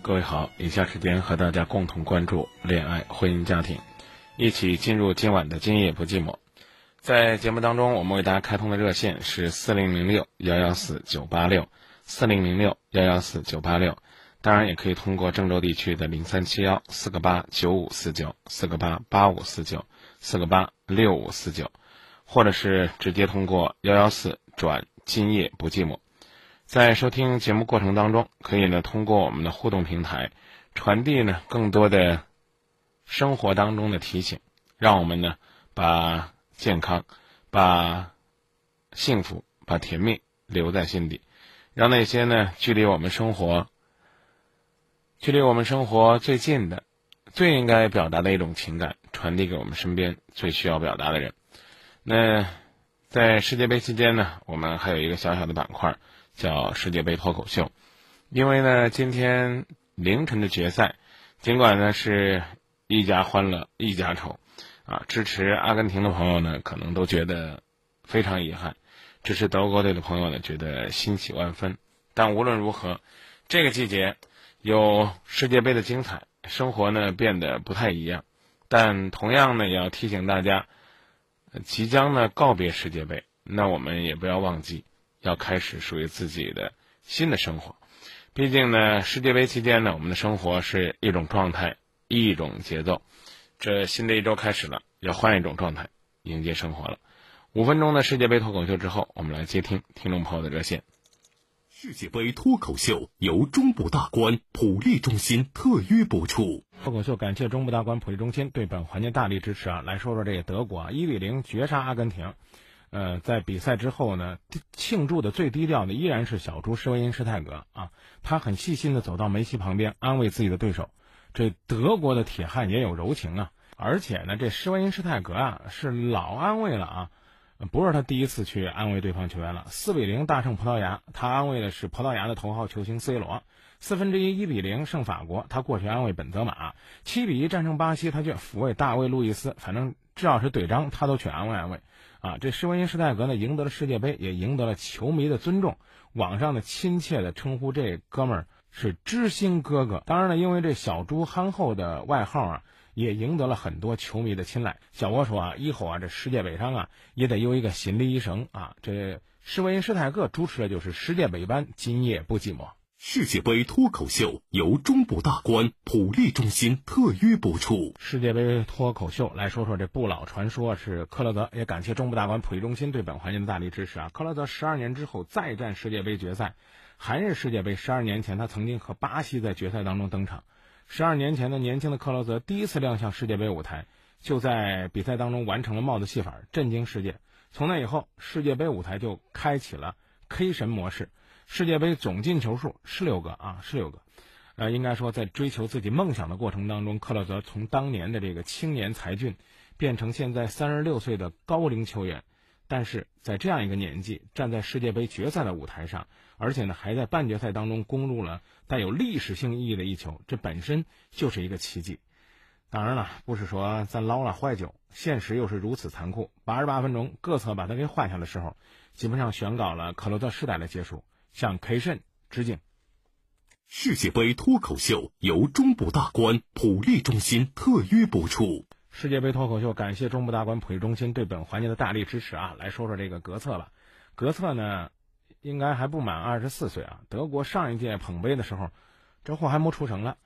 各位好，以下时间和大家共同关注恋爱、婚姻、家庭，一起进入今晚的今夜不寂寞。在节目当中，我们为大家开通的热线是四零零六幺幺四九八六四零零六幺幺四九八六，当然也可以通过郑州地区的零三七幺四个八九五四九四个八八五四九四个八六五四九，或者是直接通过幺幺四转今夜不寂寞。在收听节目过程当中，可以呢通过我们的互动平台，传递呢更多的生活当中的提醒，让我们呢把健康、把幸福、把甜蜜留在心底，让那些呢距离我们生活、距离我们生活最近的、最应该表达的一种情感，传递给我们身边最需要表达的人。那在世界杯期间呢，我们还有一个小小的板块。叫世界杯脱口秀，因为呢，今天凌晨的决赛，尽管呢是一家欢乐一家愁，啊，支持阿根廷的朋友呢可能都觉得非常遗憾，支持德国队的朋友呢觉得欣喜万分。但无论如何，这个季节有世界杯的精彩，生活呢变得不太一样。但同样呢，也要提醒大家，即将呢告别世界杯，那我们也不要忘记。要开始属于自己的新的生活，毕竟呢，世界杯期间呢，我们的生活是一种状态，一种节奏。这新的一周开始了，要换一种状态迎接生活了。五分钟的世界杯脱口秀之后，我们来接听听众朋友的热线。世界杯脱口秀由中部大观普利中心特约播出。脱口秀感谢中部大观普利中心对本环节大力支持啊！来说说这个德国啊，一比零绝杀阿根廷。呃，在比赛之后呢，庆祝的最低调的依然是小猪施维因施泰格啊，他很细心的走到梅西旁边安慰自己的对手。这德国的铁汉也有柔情啊，而且呢，这施维因施泰格啊是老安慰了啊，不是他第一次去安慰对方球员了。四比零大胜葡萄牙，他安慰的是葡萄牙的头号球星 C 罗。四分之一一比零胜法国，他过去安慰本泽马。七比一战胜巴西，他去抚慰大卫路易斯。反正只要是队长，他都去安慰安慰。啊，这施维因施泰格呢，赢得了世界杯，也赢得了球迷的尊重。网上的亲切的称呼这哥们儿是知心哥哥。当然了，因为这小猪憨厚的外号啊，也赢得了很多球迷的青睐。小郭说啊，以后啊，这世界杯上啊，也得有一个心理医生啊。这施维因施泰格主持的就是世界杯版，今夜不寂寞。世界杯脱口秀由中部大观普利中心特约播出。世界杯脱口秀来说说这不老传说是克洛泽，也感谢中部大观普利中心对本环节的大力支持啊！克洛泽十二年之后再战世界杯决赛，还是世界杯十二年前他曾经和巴西在决赛当中登场。十二年前的年轻的克洛泽第一次亮相世界杯舞台，就在比赛当中完成了帽子戏法，震惊世界。从那以后，世界杯舞台就开启了 K 神模式。世界杯总进球数十六个啊，十六个，呃，应该说在追求自己梦想的过程当中，克洛泽从当年的这个青年才俊，变成现在三十六岁的高龄球员，但是在这样一个年纪，站在世界杯决赛的舞台上，而且呢还在半决赛当中攻入了带有历史性意义的一球，这本身就是一个奇迹。当然了，不是说咱捞了坏酒，现实又是如此残酷。八十八分钟，各侧把他给换下的时候，基本上宣告了克洛泽时代的结束。向 K 神致敬。世界杯脱口秀由中部大观普利中心特约播出。世界杯脱口秀感谢中部大观普利中心对本环节的大力支持啊！来说说这个格策吧。格策呢，应该还不满二十四岁啊。德国上一届捧杯的时候，这货还没出城呢。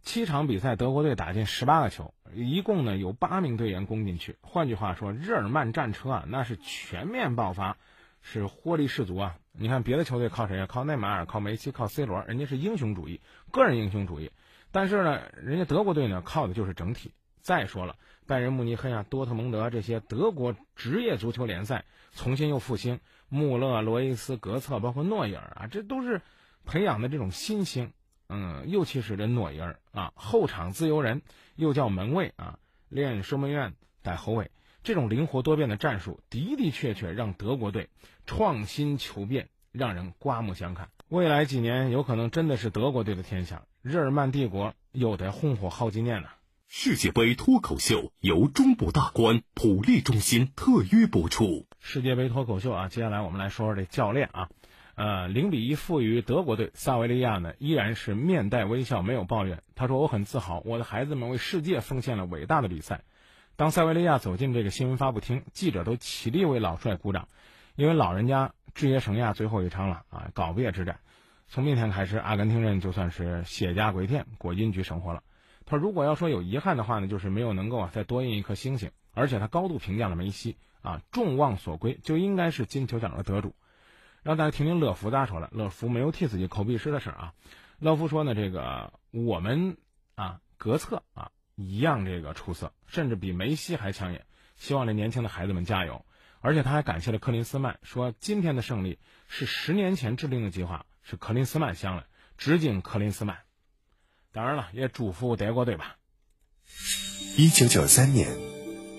七场比赛，德国队打进十八个球，一共呢有八名队员攻进去。换句话说，日耳曼战车啊，那是全面爆发。是活力十足啊！你看别的球队靠谁啊？靠内马尔，靠梅西，靠 C 罗，人家是英雄主义，个人英雄主义。但是呢，人家德国队呢，靠的就是整体。再说了，拜仁慕尼黑啊、多特蒙德这些德国职业足球联赛重新又复兴，穆勒、罗伊斯、格策，包括诺伊尔啊，这都是培养的这种新星。嗯，尤其是这诺伊尔啊，后场自由人，又叫门卫啊，练守门员带后卫。这种灵活多变的战术的的确确让德国队创新求变，让人刮目相看。未来几年有可能真的是德国队的天下，日耳曼帝国又得红火好几年了。世界杯脱口秀由中部大观普利中心特约播出。世界杯脱口秀啊，接下来我们来说说这教练啊，呃，零比一负于德国队，萨维利亚呢依然是面带微笑，没有抱怨。他说：“我很自豪，我的孩子们为世界奉献了伟大的比赛。”当塞维利亚走进这个新闻发布厅，记者都起立为老帅鼓掌，因为老人家职业生涯最后一场了啊，告别之战。从明天开始，阿根廷人就算是卸甲归田，过隐居生活了。他如果要说有遗憾的话呢，就是没有能够啊再多印一颗星星。而且他高度评价了梅西啊，众望所归，就应该是金球奖的得主。让大家听听乐福咋说了。乐福没有替自己抠鼻屎的事啊。乐福说呢，这个我们啊，格策啊一样这个出色，甚至比梅西还抢眼。希望这年轻的孩子们加油。而且他还感谢了克林斯曼，说今天的胜利是十年前制定的计划，是克林斯曼想的，致敬克林斯曼。当然了，也祝福德国队吧。一九九三年，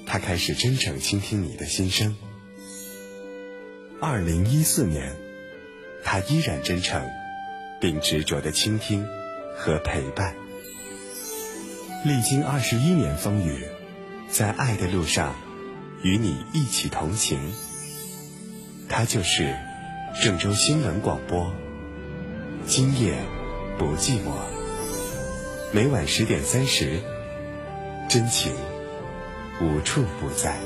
他开始真诚倾听你的心声。二零一四年，他依然真诚，并执着的倾听和陪伴。历经二十一年风雨，在爱的路上，与你一起同行。他就是郑州新闻广播，今夜不寂寞。每晚十点三十，真情无处不在。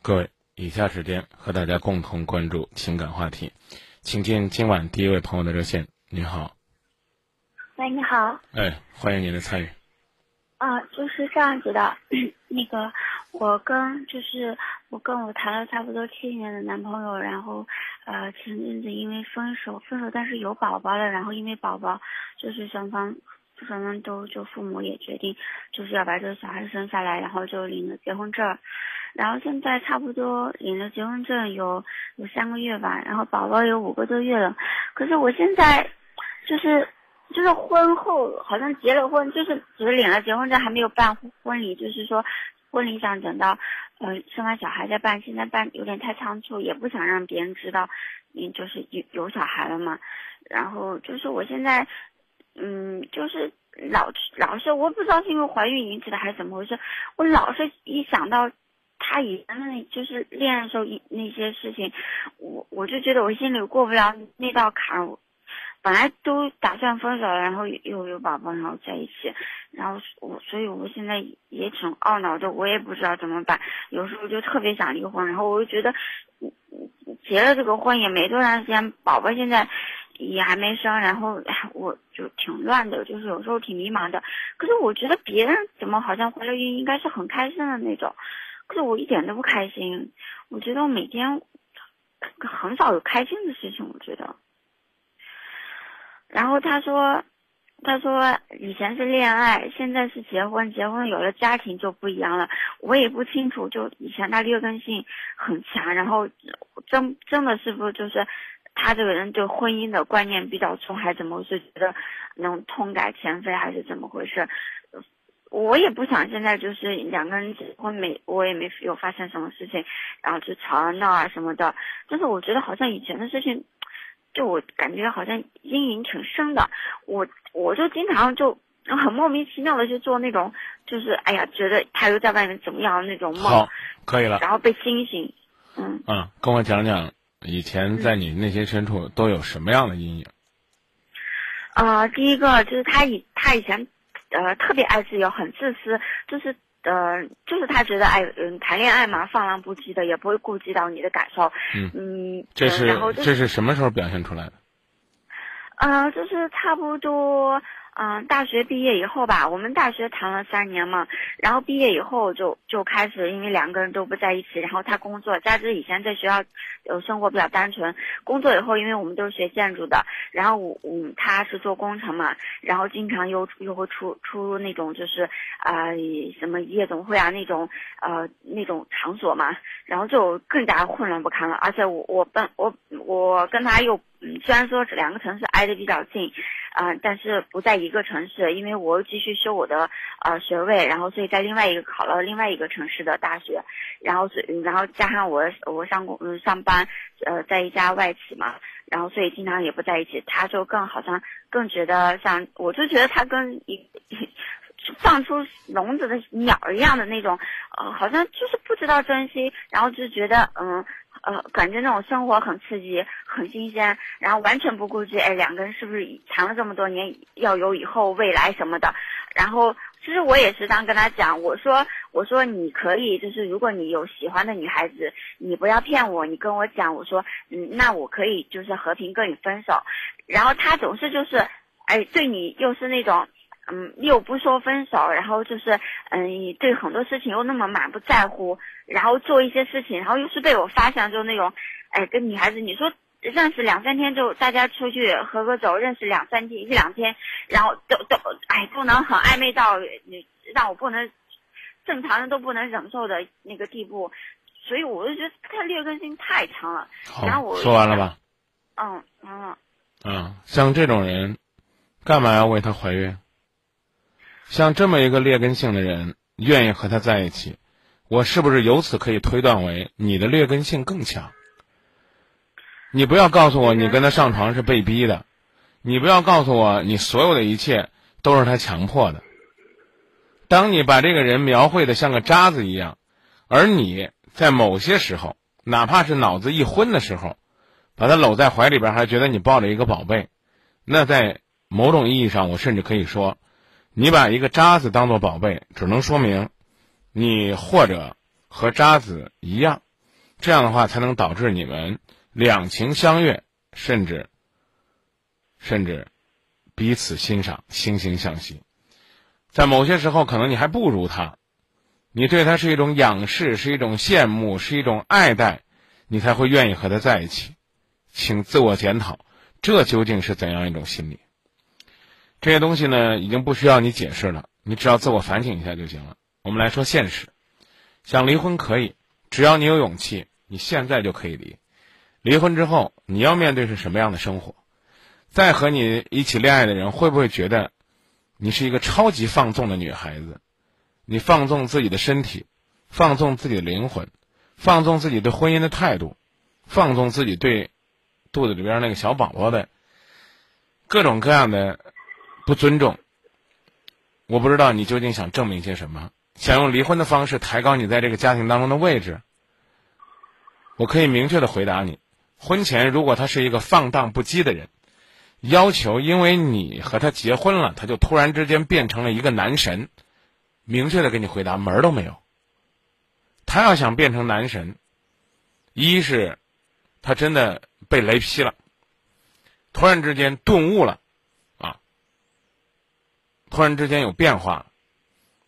各位，以下时间和大家共同关注情感话题，请进今晚第一位朋友的热线。你好，喂，你好，哎，欢迎您的参与。啊，就是这样子的，那个。我跟就是我跟我谈了差不多七年的男朋友，然后呃前阵子因为分手分手，但是有宝宝了，然后因为宝宝就是双方双方都就父母也决定就是要把这个小孩生下来，然后就领了结婚证，然后现在差不多领了结婚证有有三个月吧，然后宝宝有五个多月了，可是我现在就是就是婚后好像结了婚，就是只是领了结婚证还没有办婚礼，就是说。婚礼上等到，呃，生完小孩再办，现在办有点太仓促，也不想让别人知道，你就是有有小孩了嘛。然后就是我现在，嗯，就是老老是我不知道是因为怀孕引起的还是怎么回事，我老是一想到他以前的那就是恋爱时候那些事情，我我就觉得我心里过不了那道坎儿。本来都打算分手了，然后又有宝宝，然后在一起，然后我，所以我现在也挺懊恼的，我也不知道怎么办。有时候就特别想离婚，然后我就觉得，结了这个婚也没多长时间，宝宝现在也还没生，然后我就挺乱的，就是有时候挺迷茫的。可是我觉得别人怎么好像怀了孕应该是很开心的那种，可是我一点都不开心。我觉得我每天很少有开心的事情，我觉得。然后他说，他说以前是恋爱，现在是结婚，结婚有了家庭就不一样了。我也不清楚，就以前他劣根性很强，然后真真的是不是就是他这个人对婚姻的观念比较重，还怎么是觉得能痛改前非，还是怎么回事？我也不想现在就是两个人结婚没，我也没有发生什么事情，然后就吵啊闹啊什么的。但是我觉得好像以前的事情。就我感觉好像阴影挺深的，我我就经常就很莫名其妙的去做那种，就是哎呀，觉得他又在外面怎么样那种梦。好，可以了。然后被惊醒，嗯。嗯，跟我讲讲以前在你内心深处都有什么样的阴影？啊，第一个就是他以他以前，呃，特别爱自由，很自私，就是。呃，就是他觉得哎，嗯，谈恋爱嘛，放浪不羁的，也不会顾及到你的感受。嗯嗯，这是这是什么时候表现出来的？呃，就是差不多。嗯，大学毕业以后吧，我们大学谈了三年嘛，然后毕业以后就就开始，因为两个人都不在一起，然后他工作，加之以前在学校，呃，生活比较单纯，工作以后，因为我们都是学建筑的，然后我，我他是做工程嘛，然后经常又又会出出入那种就是啊什么夜总会啊那种呃那种场所嘛，然后就更加混乱不堪了，而且我我本我我跟他又。嗯，虽然说这两个城市挨得比较近，啊，但是不在一个城市，因为我继续修我的呃学位，然后所以在另外一个考了另外一个城市的大学，然后所然后加上我我上工上班，呃在一家外企嘛，然后所以经常也不在一起，他就更好像更觉得像，我就觉得他跟一放出笼子的鸟一样的那种，呃，好像就是不知道珍惜，然后就觉得嗯呃，感觉那种生活很刺激、很新鲜，然后完全不顾及哎两个人是不是谈了这么多年要有以后未来什么的，然后其实我也时常跟他讲，我说我说你可以就是如果你有喜欢的女孩子，你不要骗我，你跟我讲，我说嗯那我可以就是和平跟你分手，然后他总是就是哎对你又是那种。嗯，又不说分手，然后就是，嗯，对很多事情又那么满不在乎，然后做一些事情，然后又是被我发现就那种，哎，跟女孩子你说认识两三天就大家出去喝个酒，认识两三天一两天，然后都都哎不能很暧昧到你让我不能正常人都不能忍受的那个地步，所以我就觉得他劣根性太强了。然后我说完了吧？嗯，完了。嗯，像这种人，干嘛要为他怀孕？像这么一个劣根性的人，愿意和他在一起，我是不是由此可以推断为你的劣根性更强？你不要告诉我你跟他上床是被逼的，你不要告诉我你所有的一切都是他强迫的。当你把这个人描绘的像个渣子一样，而你在某些时候，哪怕是脑子一昏的时候，把他搂在怀里边，还觉得你抱着一个宝贝，那在某种意义上，我甚至可以说。你把一个渣子当做宝贝，只能说明，你或者和渣子一样，这样的话才能导致你们两情相悦，甚至，甚至彼此欣赏、惺惺相惜。在某些时候，可能你还不如他，你对他是一种仰视，是一种羡慕，是一种爱戴，你才会愿意和他在一起。请自我检讨，这究竟是怎样一种心理？这些东西呢，已经不需要你解释了，你只要自我反省一下就行了。我们来说现实，想离婚可以，只要你有勇气，你现在就可以离。离婚之后，你要面对是什么样的生活？再和你一起恋爱的人会不会觉得你是一个超级放纵的女孩子？你放纵自己的身体，放纵自己的灵魂，放纵自己对婚姻的态度，放纵自己对肚子里边那个小宝宝的各种各样的。不尊重，我不知道你究竟想证明些什么，想用离婚的方式抬高你在这个家庭当中的位置。我可以明确的回答你：婚前如果他是一个放荡不羁的人，要求因为你和他结婚了，他就突然之间变成了一个男神，明确的给你回答门儿都没有。他要想变成男神，一是他真的被雷劈了，突然之间顿悟了。突然之间有变化，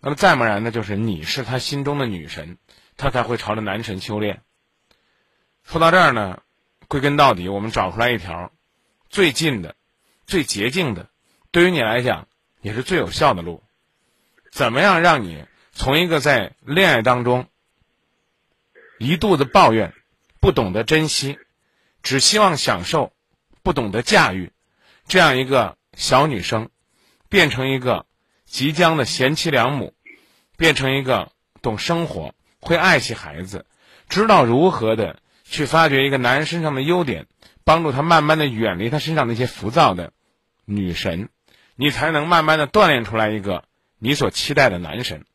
那么再不然呢？就是你是他心中的女神，他才会朝着男神修炼。说到这儿呢，归根到底，我们找出来一条最近的、最捷径的，对于你来讲也是最有效的路。怎么样让你从一个在恋爱当中一肚子抱怨、不懂得珍惜、只希望享受、不懂得驾驭这样一个小女生？变成一个即将的贤妻良母，变成一个懂生活、会爱惜孩子、知道如何的去发掘一个男人身上的优点，帮助他慢慢的远离他身上那些浮躁的女神，你才能慢慢的锻炼出来一个你所期待的男神。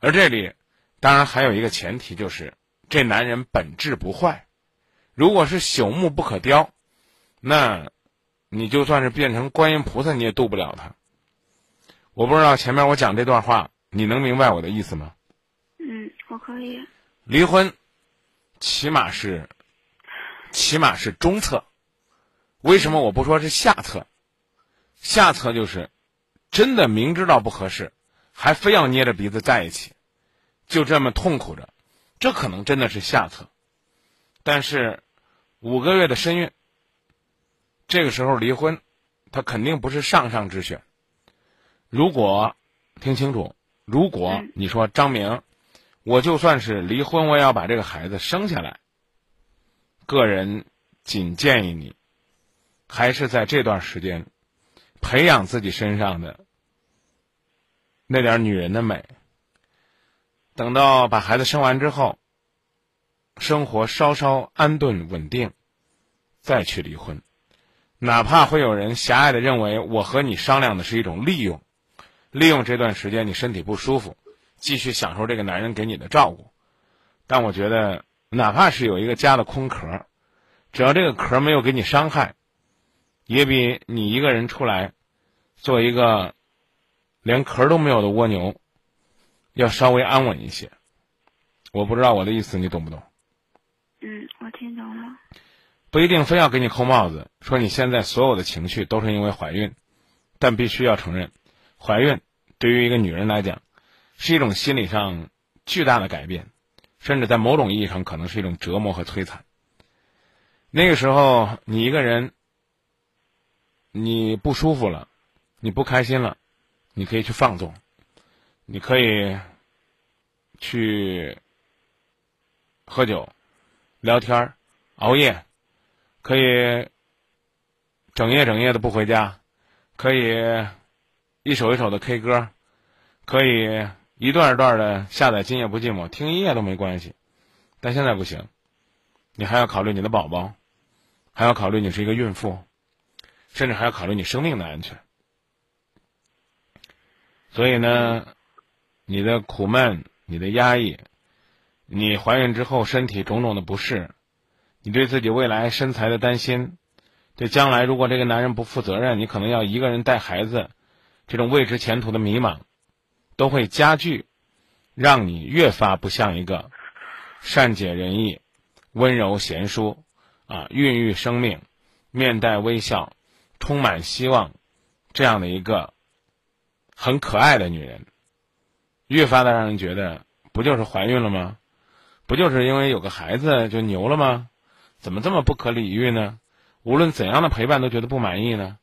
而这里当然还有一个前提，就是这男人本质不坏。如果是朽木不可雕，那你就算是变成观音菩萨，你也渡不了他。我不知道前面我讲这段话，你能明白我的意思吗？嗯，我可以。离婚，起码是，起码是中策。为什么我不说是下策？下策就是真的明知道不合适，还非要捏着鼻子在一起，就这么痛苦着，这可能真的是下策。但是五个月的身孕，这个时候离婚，他肯定不是上上之选。如果听清楚，如果你说张明，我就算是离婚，我也要把这个孩子生下来。个人仅建议你，还是在这段时间培养自己身上的那点女人的美。等到把孩子生完之后，生活稍稍安顿稳定，再去离婚，哪怕会有人狭隘的认为我和你商量的是一种利用。利用这段时间你身体不舒服，继续享受这个男人给你的照顾。但我觉得，哪怕是有一个家的空壳，只要这个壳没有给你伤害，也比你一个人出来做一个连壳都没有的蜗牛要稍微安稳一些。我不知道我的意思你懂不懂？嗯，我听懂了。不一定非要给你扣帽子，说你现在所有的情绪都是因为怀孕，但必须要承认。怀孕对于一个女人来讲，是一种心理上巨大的改变，甚至在某种意义上可能是一种折磨和摧残。那个时候，你一个人，你不舒服了，你不开心了，你可以去放纵，你可以去喝酒、聊天、熬夜，可以整夜整夜的不回家，可以。一首一首的 K 歌，可以一段一段的下载《今夜不寂寞》，听一夜都没关系。但现在不行，你还要考虑你的宝宝，还要考虑你是一个孕妇，甚至还要考虑你生命的安全。所以呢，你的苦闷、你的压抑，你怀孕之后身体种种的不适，你对自己未来身材的担心，对将来如果这个男人不负责任，你可能要一个人带孩子。这种未知前途的迷茫，都会加剧，让你越发不像一个善解人意、温柔贤淑、啊孕育生命、面带微笑、充满希望这样的一个很可爱的女人，越发的让人觉得，不就是怀孕了吗？不就是因为有个孩子就牛了吗？怎么这么不可理喻呢？无论怎样的陪伴都觉得不满意呢？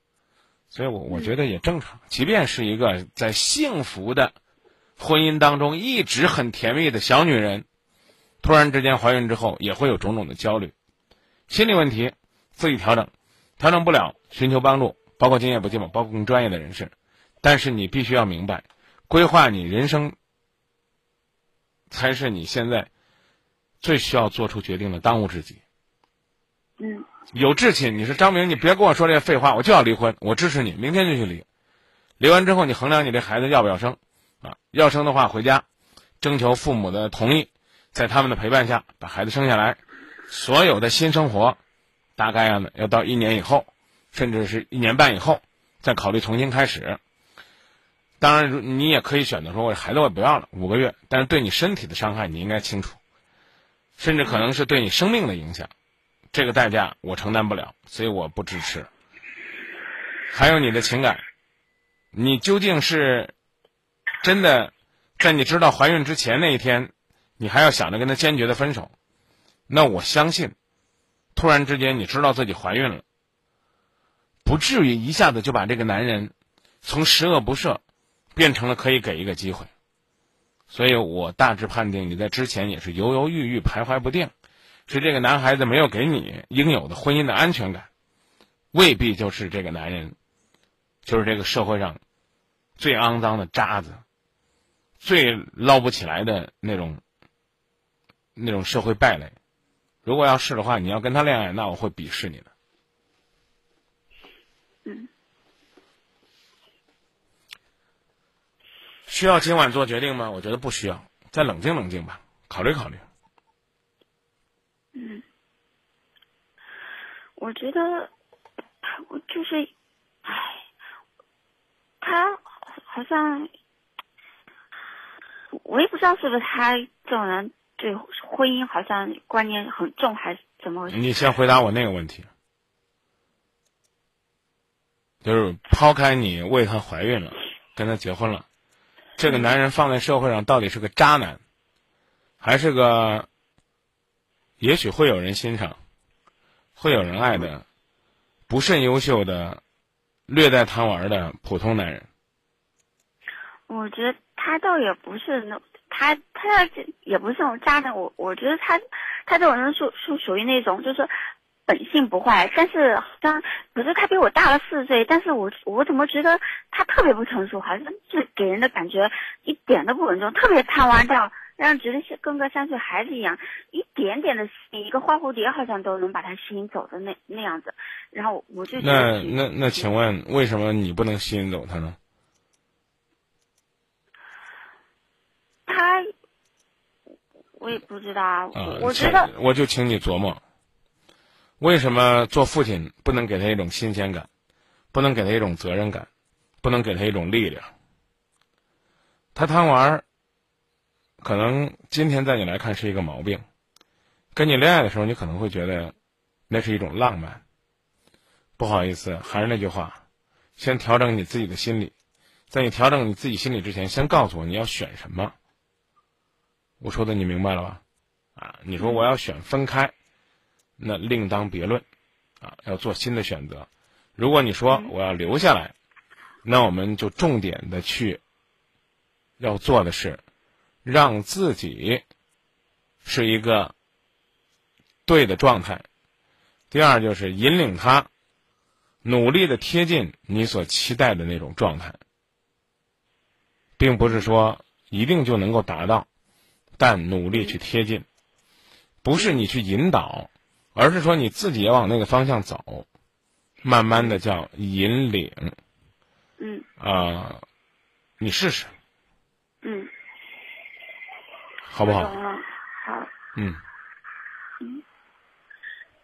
所以，我我觉得也正常。即便是一个在幸福的婚姻当中一直很甜蜜的小女人，突然之间怀孕之后，也会有种种的焦虑、心理问题，自己调整，调整不了，寻求帮助，包括经验不寂寞，包括更专业的人士。但是你必须要明白，规划你人生才是你现在最需要做出决定的当务之急。嗯。有志气，你是张明，你别跟我说这些废话，我就要离婚，我支持你，明天就去离。离完之后，你衡量你这孩子要不要生，啊，要生的话回家，征求父母的同意，在他们的陪伴下把孩子生下来。所有的新生活，大概呢要到一年以后，甚至是一年半以后，再考虑重新开始。当然，你也可以选择说，我孩子我不要了，五个月，但是对你身体的伤害你应该清楚，甚至可能是对你生命的影响。这个代价我承担不了，所以我不支持。还有你的情感，你究竟是真的在你知道怀孕之前那一天，你还要想着跟他坚决的分手？那我相信，突然之间你知道自己怀孕了，不至于一下子就把这个男人从十恶不赦变成了可以给一个机会。所以我大致判定你在之前也是犹犹豫豫、徘徊不定。是这个男孩子没有给你应有的婚姻的安全感，未必就是这个男人，就是这个社会上最肮脏的渣子，最捞不起来的那种那种社会败类。如果要是的话，你要跟他恋爱，那我会鄙视你的。嗯。需要今晚做决定吗？我觉得不需要，再冷静冷静吧，考虑考虑。嗯，我觉得，我就是，唉，他好像，我也不知道是不是他这种人对婚姻好像观念很重，还是怎么回事？你先回答我那个问题，就是抛开你为他怀孕了，跟他结婚了，这个男人放在社会上到底是个渣男，还是个？也许会有人欣赏，会有人爱的，不甚优秀的，略带贪玩的普通男人。我觉得他倒也不是那，他他也不是那种渣男。我我觉得他他这种人属属属于那种就是本性不坏，但是好像可是他比我大了四岁，但是我我怎么觉得他特别不成熟，好像是给人的感觉一点都不稳重，特别贪玩掉。让觉得像跟个三岁孩子一样，一点点的，一个花蝴蝶好像都能把他吸引走的那那样子。然后我就觉，那那那，请问为什么你不能吸引走他呢？他，我也不知道。啊，我觉得我就请你琢磨，为什么做父亲不能给他一种新鲜感，不能给他一种责任感，不能给他一种力量？他贪玩儿。可能今天在你来看是一个毛病，跟你恋爱的时候，你可能会觉得那是一种浪漫。不好意思，还是那句话，先调整你自己的心理，在你调整你自己心理之前，先告诉我你要选什么。我说的你明白了吧？啊，你说我要选分开，那另当别论，啊，要做新的选择。如果你说我要留下来，那我们就重点的去要做的是，让自己是一个对的状态。第二就是引领他。努力的贴近你所期待的那种状态，并不是说一定就能够达到，但努力去贴近，不是你去引导，而是说你自己也往那个方向走，慢慢的叫引领。嗯。啊，你试试。嗯。好不好？好。嗯。嗯。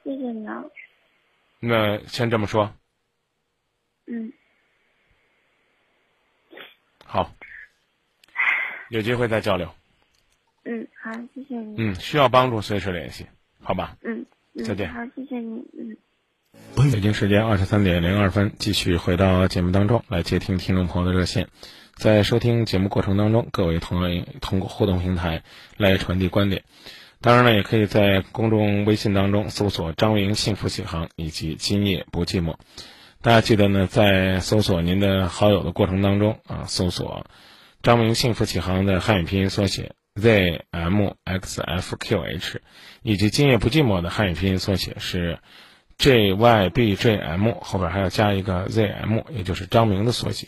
谢谢你啊。那先这么说。嗯，好，有机会再交流。嗯，好，谢谢你。嗯，需要帮助随时联系，好吧？嗯，再见。好，谢谢你。嗯。北京时间二十三点零二分，继续回到节目当中来接听听众朋友的热线。在收听节目过程当中，各位同样通过互动平台来传递观点。当然了，也可以在公众微信当中搜索“张明幸福启航”以及“今夜不寂寞”。大家记得呢，在搜索您的好友的过程当中啊，搜索“张明幸福启航”的汉语拼音缩写 zmxfqh，以及“今夜不寂寞”的汉语拼音缩写是 jybjm，后边还要加一个 zm，也就是张明的缩写。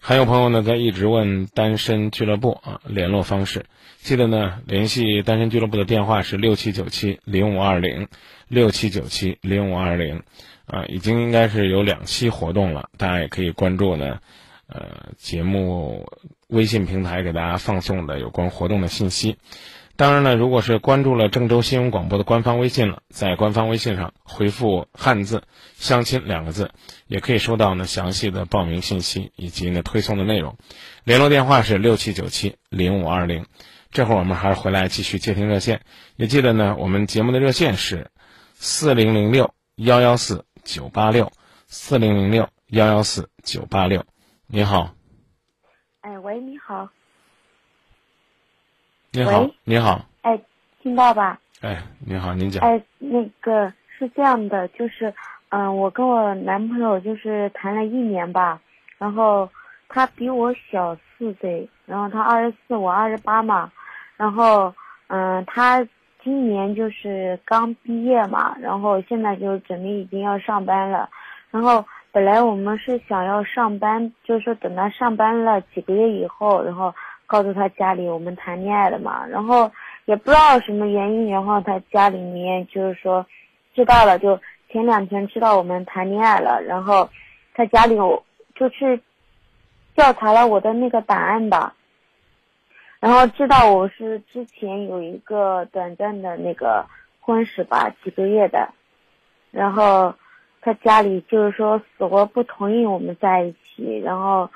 还有朋友呢在一直问单身俱乐部啊联络方式，记得呢联系单身俱乐部的电话是六七九七零五二零六七九七零五二零。啊，已经应该是有两期活动了，大家也可以关注呢。呃，节目微信平台给大家放送的有关活动的信息。当然了，如果是关注了郑州新闻广播的官方微信了，在官方微信上回复汉字“相亲”两个字，也可以收到呢详细的报名信息以及呢推送的内容。联络电话是六七九七零五二零。这会儿我们还是回来继续接听热线，也记得呢，我们节目的热线是四零零六幺幺四。九八六四零零六幺幺四九八六，你好。哎，喂，你好。你好，你好。哎，听到吧？哎，你好，您讲。哎，那个是这样的，就是，嗯，我跟我男朋友就是谈了一年吧，然后他比我小四岁，然后他二十四，我二十八嘛，然后，嗯，他。今年就是刚毕业嘛，然后现在就准备已经要上班了，然后本来我们是想要上班，就是说等他上班了几个月以后，然后告诉他家里我们谈恋爱了嘛，然后也不知道什么原因，然后他家里面就是说知道了，就前两天知道我们谈恋爱了，然后他家里就去调查了我的那个档案吧。然后知道我是之前有一个短暂的那个婚史吧，几个月的，然后他家里就是说死活不同意我们在一起，然后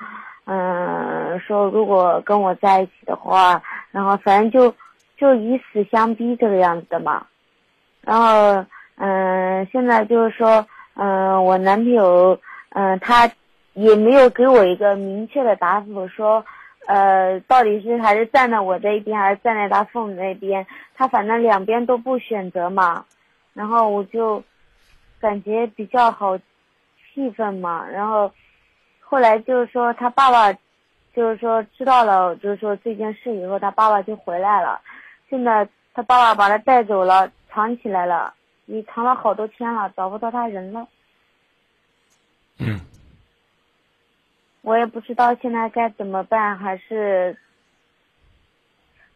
嗯说如果跟我在一起的话，然后反正就就以死相逼这个样子的嘛，然后嗯现在就是说嗯我男朋友嗯他也没有给我一个明确的答复说。呃，到底是还是站在我这一边，还是站在他父母那边？他反正两边都不选择嘛，然后我就感觉比较好气愤嘛。然后后来就是说他爸爸，就是说知道了，就是说这件事以后，他爸爸就回来了。现在他爸爸把他带走了，藏起来了，你藏了好多天了，找不到他人了。嗯。我也不知道现在该怎么办，还是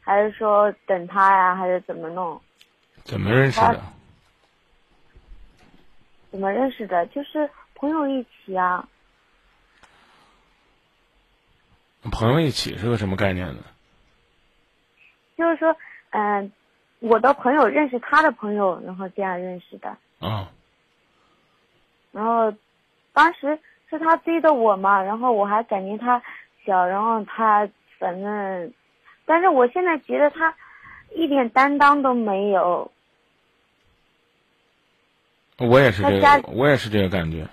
还是说等他呀，还是怎么弄？怎么认识的？怎么认识的？就是朋友一起啊。朋友一起是个什么概念呢？就是说，嗯，我的朋友认识他的朋友，然后这样认识的。啊，然后当时是他追的我嘛，然后我还感觉他小，然后他反正，但是我现在觉得他一点担当都没有。我也是这个，我也是这个感觉。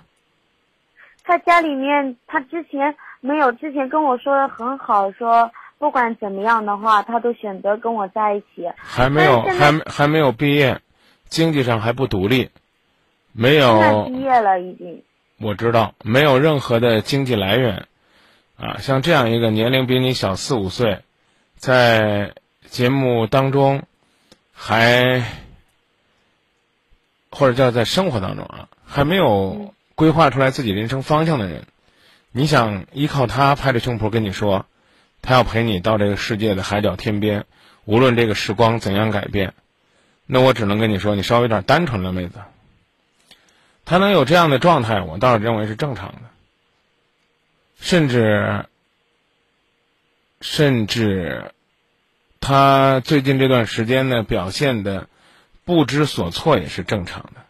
他家里面，他之前没有，之前跟我说的很好，说不管怎么样的话，他都选择跟我在一起。还没有，还没还没有毕业，经济上还不独立，没有毕业了已经。我知道没有任何的经济来源，啊，像这样一个年龄比你小四五岁，在节目当中还或者叫在生活当中啊，还没有规划出来自己人生方向的人，你想依靠他拍着胸脯跟你说，他要陪你到这个世界的海角天边，无论这个时光怎样改变，那我只能跟你说，你稍微有点单纯了，妹子。他能有这样的状态，我倒是认为是正常的，甚至，甚至，他最近这段时间呢表现的不知所措也是正常的。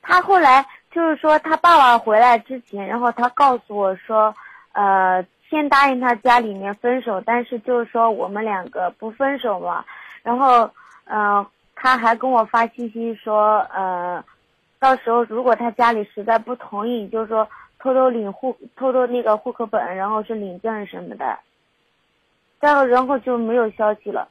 他后来就是说，他爸爸回来之前，然后他告诉我说，呃，先答应他家里面分手，但是就是说我们两个不分手嘛。然后，呃，他还跟我发信息说，呃，到时候如果他家里实在不同意，就是说偷偷领户，偷偷那个户口本，然后是领证什么的。然后，然后就没有消息了。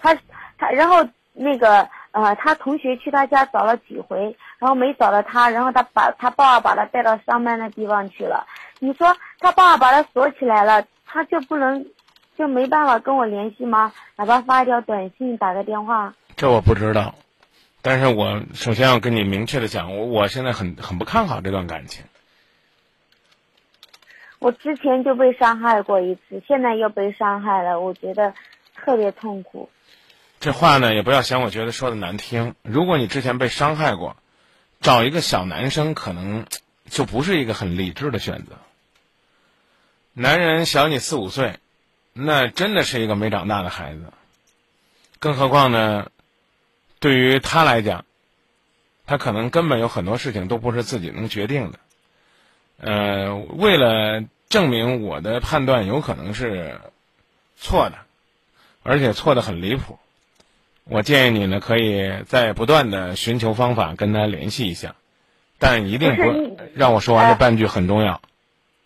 他他，然后那个呃，他同学去他家找了几回，然后没找到他，然后他把他爸爸把他带到上班的地方去了。你说他爸爸把他锁起来了，他就不能就没办法跟我联系吗？哪怕发一条短信、打个电话。这我不知道，但是我首先要跟你明确的讲，我我现在很很不看好这段感情。我之前就被伤害过一次，现在又被伤害了，我觉得特别痛苦。这话呢，也不要嫌我觉得说的难听。如果你之前被伤害过，找一个小男生可能 就不是一个很理智的选择。男人小你四五岁，那真的是一个没长大的孩子。更何况呢，对于他来讲，他可能根本有很多事情都不是自己能决定的。呃，为了证明我的判断有可能是错的，而且错的很离谱，我建议你呢，可以在不断的寻求方法跟他联系一下，但一定不不让我说完这呃半句很重要。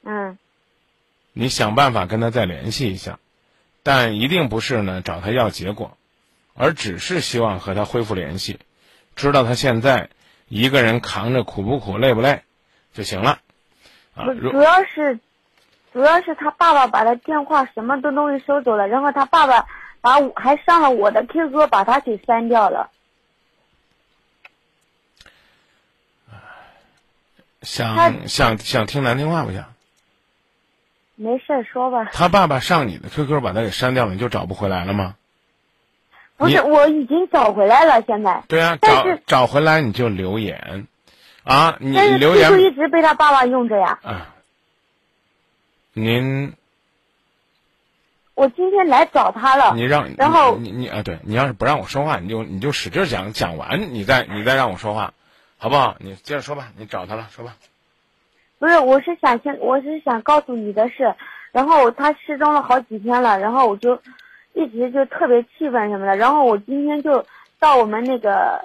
嗯，你想办法跟他再联系一下，但一定不是呢找他要结果，而只是希望和他恢复联系，知道他现在一个人扛着苦不苦、累不累就行了。啊，不，主要是主要是他爸爸把他电话什么都东西收走了，然后他爸爸把我还上了我的 QQ，把他给删掉了。想想想听难听话不想？没事儿说吧。他爸爸上你的 QQ 把他给删掉了，你就找不回来了吗？不是，我已经找回来了，现在。对啊，找找回来你就留言，啊，你留 QQ 一直被他爸爸用着呀。啊，您我今天来找他了你，让然后你你你啊，对你要是不让我说话，你就你就使劲讲，讲完你再你再让我说话，好不好？你接着说吧，你找他了，说吧。不是，我是想先，我是想告诉你的是，然后他失踪了好几天了，然后我就一直就特别气愤什么的，然后我今天就到我们那个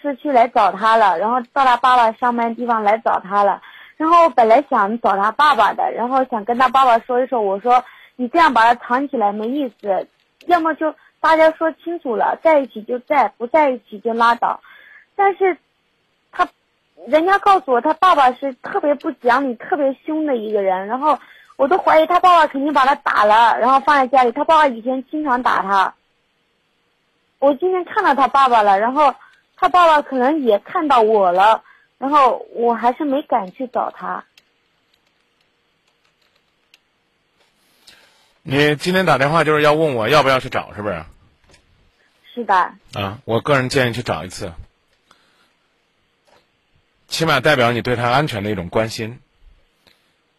市区来找他了，然后到他爸爸上班地方来找他了，然后我本来想找他爸爸的，然后想跟他爸爸说一说，我说你这样把他藏起来没意思，要么就大家说清楚了，在一起就在，不在一起就拉倒，但是。他人家告诉我，他爸爸是特别不讲理、特别凶的一个人，然后我都怀疑他爸爸肯定把他打了，然后放在家里。他爸爸以前经常打他。我今天看到他爸爸了，然后他爸爸可能也看到我了，然后我还是没敢去找他。你今天打电话就是要问我要不要去找，是不是？是的，啊，我个人建议去找一次，起码代表你对他安全的一种关心。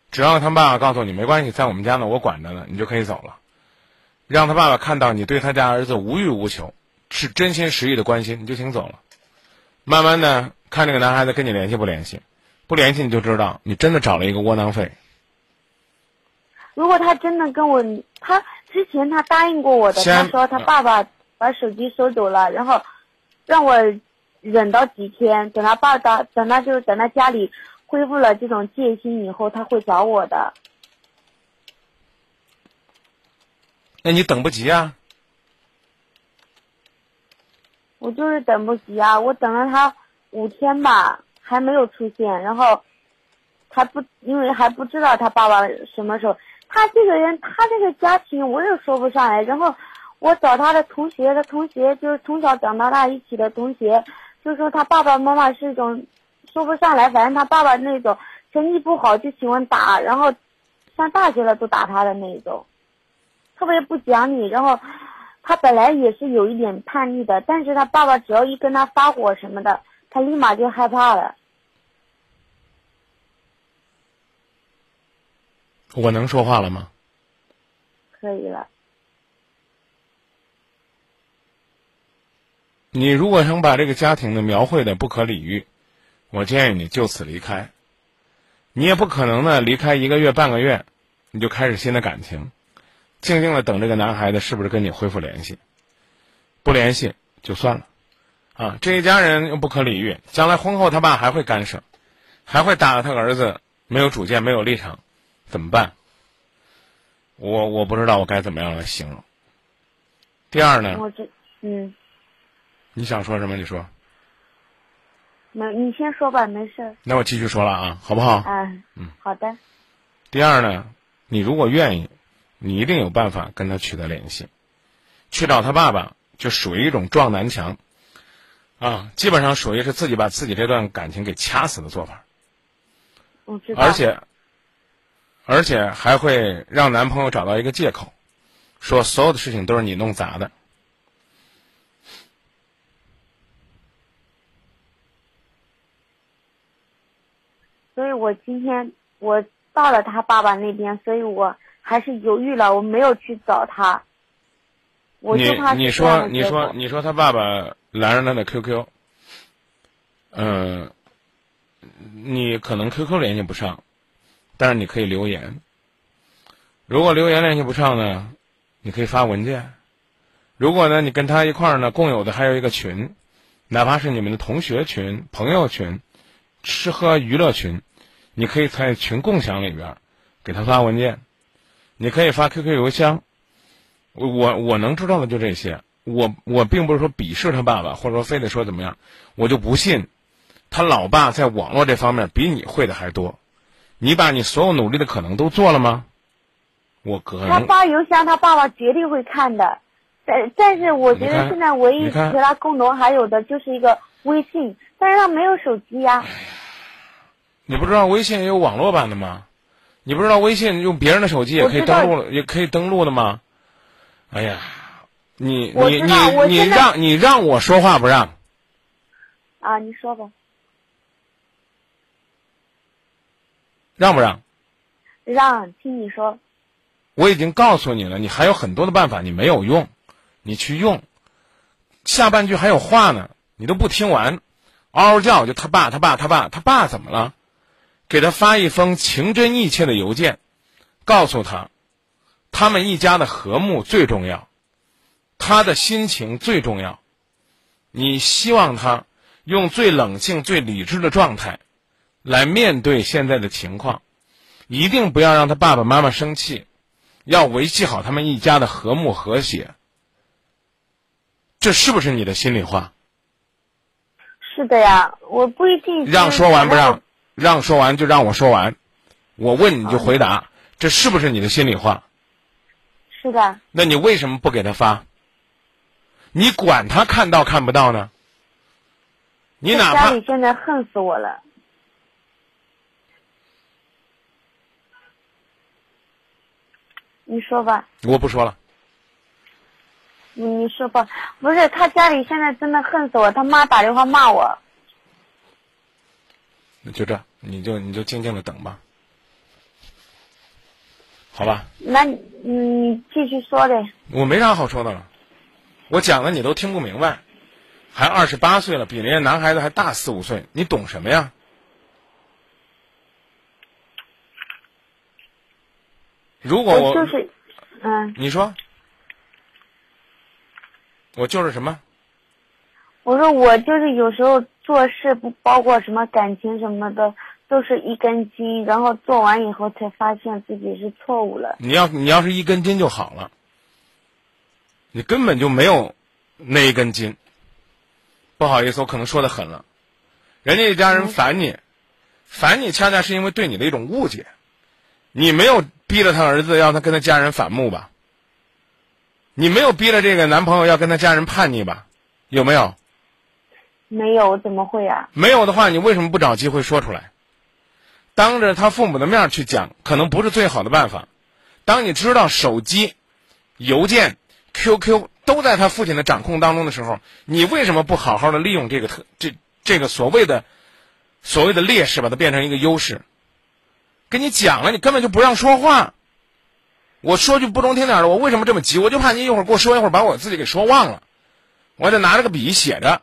只要他爸爸告诉你没关系，在我们家呢，我管着呢，你就可以走了。让他爸爸看到你对他家儿子无欲无求，是真心实意的关心，你就请走了。慢慢的看这个男孩子跟你联系不联系，不联系你就知道你真的找了一个窝囊废。如果他真的跟我，他之前他答应过我的，他说他爸爸把手机收走了，然后让我忍到几天，等他爸爸等他就是等他家里恢复了这种戒心以后，他会找我的。那你等不及啊？我就是等不及啊！我等了他五天吧，还没有出现，然后还不因为还不知道他爸爸什么时候。他这个人，他这个家庭我也说不上来。然后我找他的同学，他同学就是从小长到大一起的同学，就说他爸爸妈妈是一种说不上来，反正他爸爸那种成绩不好就喜欢打，然后上大学了都打他的那一种，特别不讲理。然后他本来也是有一点叛逆的，但是他爸爸只要一跟他发火什么的，他立马就害怕了。我能说话了吗？可以了，你如果想把这个家庭呢描绘的不可理喻，我建议你就此离开。你也不可能呢离开一个月半个月，你就开始新的感情，静静的等这个男孩子是不是跟你恢复联系，不联系就算了。啊，这一家人又不可理喻，将来婚后他爸还会干涉，还会打他儿子没有主见、没有立场，怎么办？我我不知道我该怎么样来形容。第二呢，我这嗯，你想说什么？你说。没你先说吧，没事儿。那我继续说了啊，好不好？啊，嗯，好的，第二呢，你如果愿意，你一定有办法跟他取得联系。去找他爸爸，就属于一种撞南墙，啊，基本上属于是自己把自己这段感情给掐死的做法，我知道。而且，而且还会让男朋友找到一个借口，说所有的事情都是你弄砸的。所以我今天我到了他爸爸那边，所以我还是犹豫了，我没有去找他。我你就怕你说你说你说他爸爸拦着他的 QQ，嗯、你可能 QQ 联系不上，但是你可以留言。如果留言联系不上呢，你可以发文件。如果呢，你跟他一块儿呢，共有的还有一个群，哪怕是你们的同学群、朋友群、吃喝娱乐群，你可以在群共享里边给他发文件，你可以发 QQ 邮箱。我我我能知道的就这些。我我并不是说鄙视他爸爸，或者说非得说怎么样，我就不信，他老爸在网络这方面比你会的还多。你把你所有努力的可能都做了吗？我可他发邮箱，他爸爸绝对会看的。但但是我觉得现在唯一你看和他共同还有的就是一个微信，但是他没有手机呀、你不知道微信也有网络版的吗？你不知道微信用别人的手机也可以登录了，也可以登录的吗？哎呀，你你你你让你让我说话不让？啊。你说吧，让不让？让听你说。我已经告诉你了，你还有很多的办法，你没有用，你去用。下半句还有话呢，你都不听完，嗷嗷叫就他爸他爸他爸他爸怎么了？给他发一封情真意切的邮件，告诉他，他们一家的和睦最重要，他的心情最重要。你希望他用最冷静、最理智的状态来面对现在的情况，一定不要让他爸爸妈妈生气。要维系好他们一家的和睦和谐，这是不是你的心里话？是的呀，我不一定。让说完不让？让说完就让我说完，我问你就回答，这是不是你的心里话？是的，那你为什么不给他发？你管他看到看不到呢？你哪怕在家里现在恨死我了。你说吧，我不说了，你你说吧，不是他家里现在真的恨死我，他妈打电话骂我，那就这，你就你就静静的等吧。好吧？那你你继续说呗。我没啥好说的了，我讲的你都听不明白，还二十八岁了，比人家男孩子还大四五岁，你懂什么呀？如果我就是，嗯，你说，我就是什么？我说我就是有时候做事不包括什么感情什么的，都是一根筋，然后做完以后才发现自己是错误了。你要你要是一根筋就好了，你根本就没有那一根筋。不好意思，我可能说的狠了，人家一家人烦你，烦你恰恰是因为对你的一种误解，你没有逼着他儿子要他跟他家人反目吧？你没有逼着这个男朋友要跟他家人叛逆吧？有没有？没有，怎么会啊？没有的话，你为什么不找机会说出来？当着他父母的面儿去讲，可能不是最好的办法。当你知道手机、邮件、QQ 都在他父亲的掌控当中的时候，你为什么不好好的利用这个特这这个所谓的所谓的劣势，把它变成一个优势？跟你讲了，你根本就不让说话。我说句不中听点的，我为什么这么急？我就怕你一会儿给我说一会儿把我自己给说忘了，我得拿着个笔写着。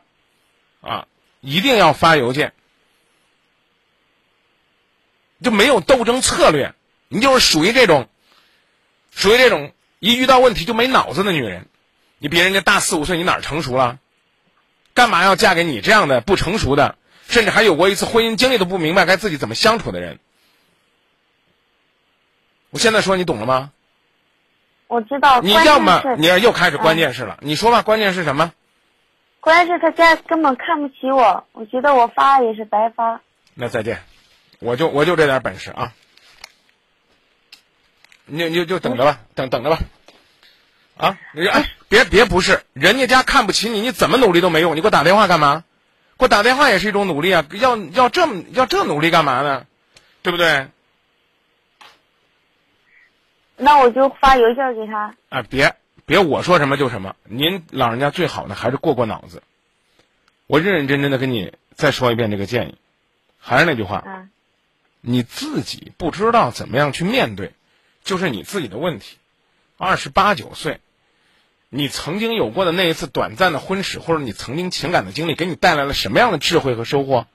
啊，一定要发邮件，就没有斗争策略，你就是属于这种，属于这种一遇到问题就没脑子的女人。你比人家大四五岁，你哪成熟了？干嘛要嫁给你这样的不成熟的，甚至还有过一次婚姻经历都不明白该自己怎么相处的人？我现在说你懂了吗？我知道。你要么你又开始关键是了，你说吧，关键是什么？关键是他家根本看不起我，我觉得我发也是白发。那再见，我就我就这点本事啊！你你就就等着吧，等等着吧，啊！你哎，别别不是，人家家看不起你，你怎么努力都没用。你给我打电话干嘛？给我打电话也是一种努力啊！要要这么要这努力干嘛呢？对不对？那我就发邮件给他。啊，别别我说什么就什么，您老人家最好呢还是过过脑子。我认认真真的跟你再说一遍这个建议，还是那句话，嗯你自己不知道怎么样去面对，就是你自己的问题。二十八九岁，你曾经有过的那一次短暂的婚史，或者你曾经情感的经历，给你带来了什么样的智慧和收获？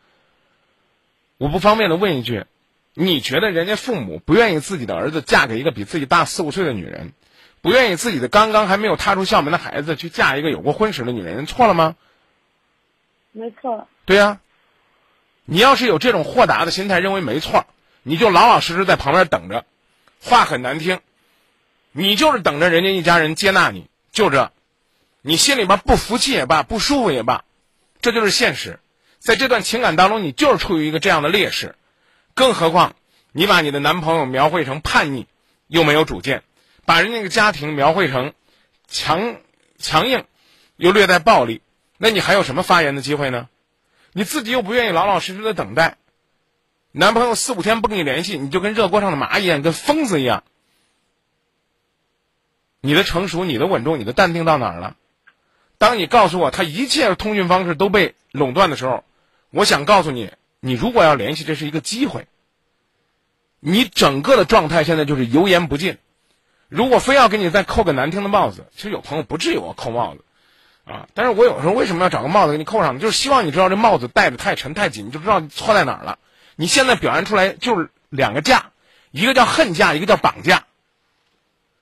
我不方便的问一句，你觉得人家父母不愿意自己的儿子嫁给一个比自己大四五岁的女人，不愿意自己的刚刚还没有踏出校门的孩子去嫁一个有过婚史的女人，错了吗？没错。对呀、你要是有这种豁达的心态，认为没错，你就老老实实在旁边等着。话很难听，你就是等着人家一家人接纳你，就这。你心里边不服气也罢，不舒服也罢，这就是现实。在这段情感当中，你就是处于一个这样的劣势。更何况，你把你的男朋友描绘成叛逆，又没有主见，把人家个家庭描绘成强强硬，又略带暴力，那你还有什么发言的机会呢？你自己又不愿意老老实实的等待，男朋友四五天不跟你联系，你就跟热锅上的蚂蚁一样，跟疯子一样。你的成熟、你的稳重、你的淡定到哪儿了？当你告诉我他一切通讯方式都被垄断的时候，我想告诉你，你如果要联系，这是一个机会。你整个的状态现在就是油盐不进。如果非要给你再扣个难听的帽子，其实有朋友不至于我扣帽子，啊，但是我有时候为什么要找个帽子给你扣上呢？就是希望你知道这帽子戴的太沉太紧，你就知道错在哪儿了。你现在表现出来就是两个架，一个叫恨架，一个叫绑架。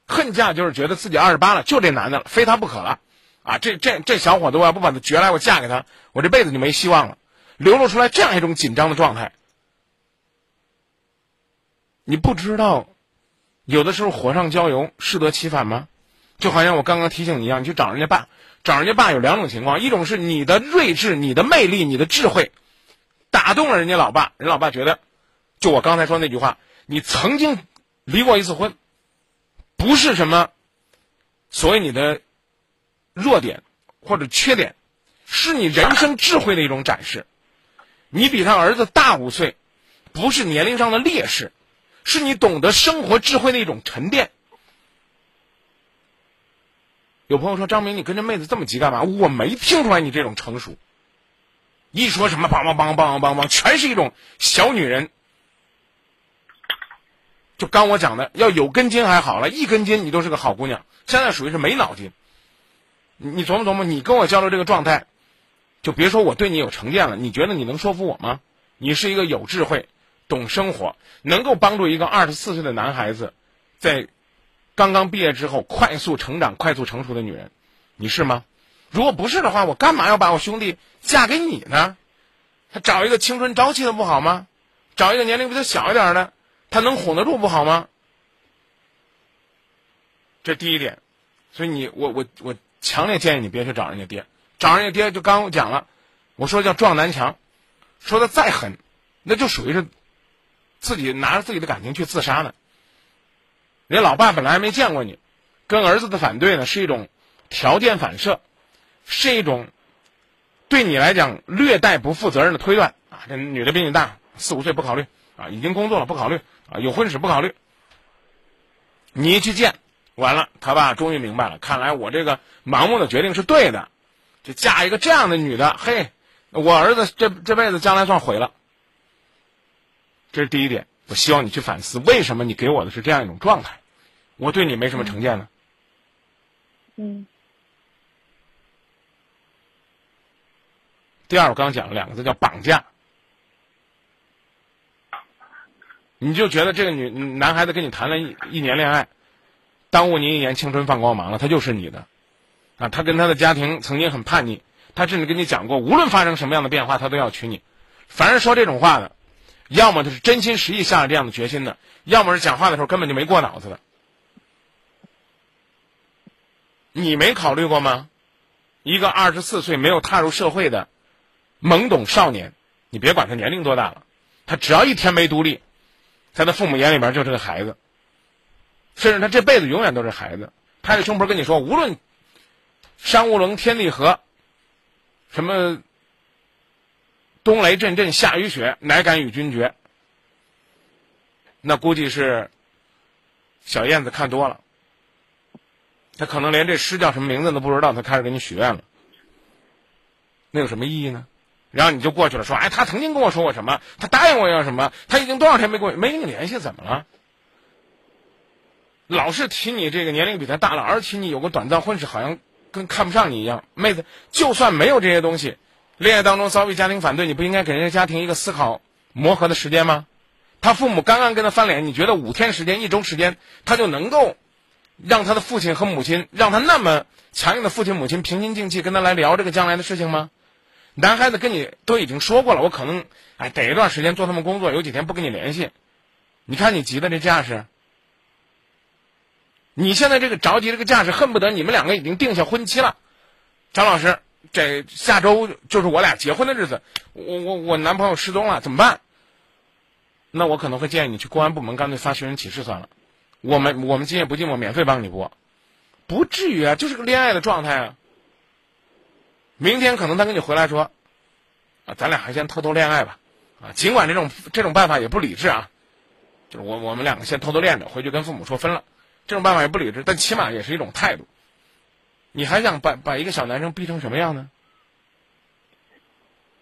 恨嫁就是觉得自己二十八了，就这男的了，非他不可了，啊，这这这小伙子我要不把他掘来，我嫁给他，我这辈子就没希望了，流露出来这样一种紧张的状态。你不知道，有的时候火上浇油，适得其反吗？就好像我刚刚提醒你一样，你去找人家爸，找人家爸有两种情况，一种是你的睿智、你的魅力、你的智慧，打动了人家老爸，人老爸觉得，就我刚才说那句话，你曾经离过一次婚，不是什么所谓你的弱点或者缺点，是你人生智慧的一种展示。你比他儿子大五岁，不是年龄上的劣势，是你懂得生活智慧的一种沉淀。有朋友说：“张明，你跟这妹子这么急干嘛？”我没听出来你这种成熟。一说什么梆梆梆梆梆梆，全是一种小女人就刚我讲的，要有根筋还好了，一根筋你都是个好姑娘。现在属于是没脑筋。你琢磨琢磨，你跟我交流这个状态，就别说我对你有成见了，你觉得你能说服我吗？你是一个有智慧、懂生活、能够帮助一个二十四岁的男孩子，在刚刚毕业之后快速成长、快速成熟的女人，你是吗？如果不是的话，我干嘛要把我兄弟嫁给你呢？他找一个青春朝气的不好吗？找一个年龄比他小一点的，他能哄得住不好吗？这第一点，所以你我我我强烈建议你别去找人家爹，找人家爹就刚我讲了，我说叫撞南墙，说的再狠，那就属于是自己拿着自己的感情去自杀呢。人老爸本来还没见过你，跟儿子的反对呢是一种条件反射，是一种对你来讲略带不负责任的推断啊。这女的比你大四五岁不考虑啊，已经工作了不考虑啊，有婚史不考虑。你一去见，完了他爸终于明白了，看来我这个盲目的决定是对的，就嫁一个这样的女的，嘿，我儿子这这辈子将来算毁了。这是第一点。我希望你去反思，为什么你给我的是这样一种状态？我对你没什么成见呢。嗯第二，我刚刚讲了两个字叫绑架，你就觉得这个女男孩子跟你谈了一一年恋爱，耽误您一年青春放光芒了，他就是你的，啊，他跟他的家庭曾经很叛逆，他甚至跟你讲过，无论发生什么样的变化，他都要娶你。凡是说这种话的，要么就是真心实意下了这样的决心的，要么是讲话的时候根本就没过脑子的。你没考虑过吗？一个二十四岁没有踏入社会的懵懂少年，你别管他年龄多大了，他只要一天没独立，在他父母眼里边就是个孩子，甚至他这辈子永远都是孩子。拍着胸脯跟你说，无论山无棱，天地合，什么冬雷阵阵，夏雨雪，乃敢与君绝。那估计是小燕子看多了。他可能连这诗叫什么名字都不知道，他开始给你许愿了，那有什么意义呢？然后你就过去了，说：“哎，他曾经跟我说过什么？他答应我要什么？他已经多少天没跟我没跟你联系，怎么了？老是提你这个年龄比他大了，而且你有个短暂婚史，好像跟看不上你一样。妹子，就算没有这些东西，恋爱当中遭遇家庭反对，你不应该给人家家庭一个思考磨合的时间吗？他父母刚刚跟他翻脸，你觉得五天时间、一周时间，他就能够？”让他的父亲和母亲，让他那么强硬的父亲母亲平心静气跟他来聊这个将来的事情吗？男孩子跟你都已经说过了，我可能哎等一段时间做他们工作，有几天不跟你联系。你看你急的这架势，你现在这个着急这个架势，恨不得你们两个已经定下婚期了。张老师，这下周就是我俩结婚的日子，我我我男朋友失踪了，怎么办？那我可能会建议你去公安部门干脆发寻人启事算了。我们我们今夜不寂寞，免费帮你播，不至于啊，就是个恋爱的状态啊。明天可能他跟你回来说，啊，咱俩还先偷偷恋爱吧，啊，尽管这种这种办法也不理智啊，就是我我们两个先偷偷恋着，回去跟父母说分了，这种办法也不理智，但起码也是一种态度。你还想把把一个小男生逼成什么样呢？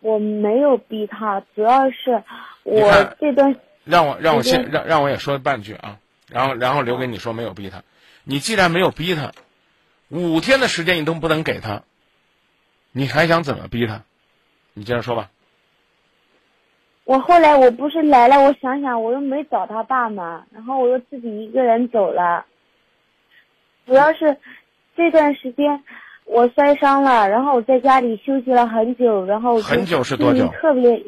我没有逼他，主要是我这段让我让我先让让我也说半句啊。然后，然后留给你说没有逼他，你既然没有逼他，五天的时间你都不能给他，你还想怎么逼他？你接着说吧。我后来我不是来了，我想想我又没找他爸妈，然后我又自己一个人走了。主要是这段时间我摔伤了，然后我在家里休息了很久，然后很久是多久？特别。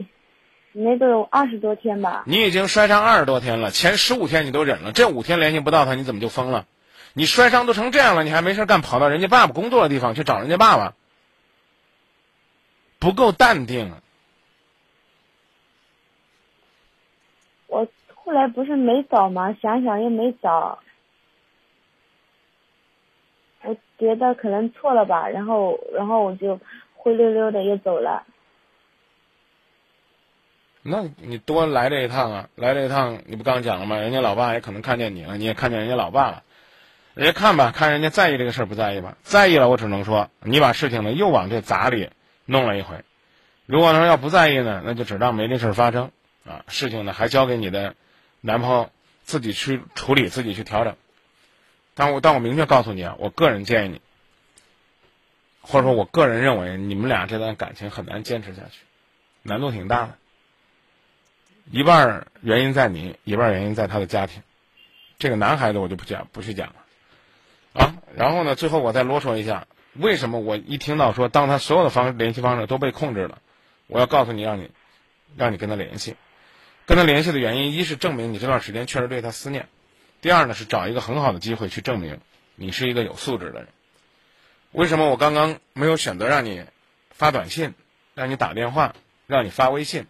那都有二十多天吧。你已经摔伤二十多天了，前十五天你都忍了，这五天联系不到他，你怎么就疯了？你摔伤都成这样了，你还没事干，跑到人家爸爸工作的地方去找人家爸爸，不够淡定。我后来不是没找吗？想想又没找，我觉得可能错了吧，然后然后我就灰溜溜的又走了。那你多来这一趟啊！来这一趟，你不刚讲了吗？人家老爸也可能看见你了，你也看见人家老爸了。人家看吧，看人家在意这个事儿不在意吧？在意了，我只能说你把事情呢又往这杂里弄了一回。如果说要不在意呢，那就只当没这事儿发生啊。事情呢还交给你的男朋友自己去处理，自己去调整。但我但我明确告诉你啊，我个人建议你，或者说我个人认为，你们俩这段感情很难坚持下去，难度挺大的。一半原因在你，一半原因在他的家庭。这个男孩子我就不讲，不去讲了。啊，然后呢，最后我再啰嗦一下，为什么我一听到说，当他所有的方联系方式都被控制了，我要告诉你，让你，让你跟他联系，跟他联系的原因，一是证明你这段时间确实对他思念，第二呢是找一个很好的机会去证明你是一个有素质的人。为什么我刚刚没有选择让你发短信，让你打电话，让你发微信？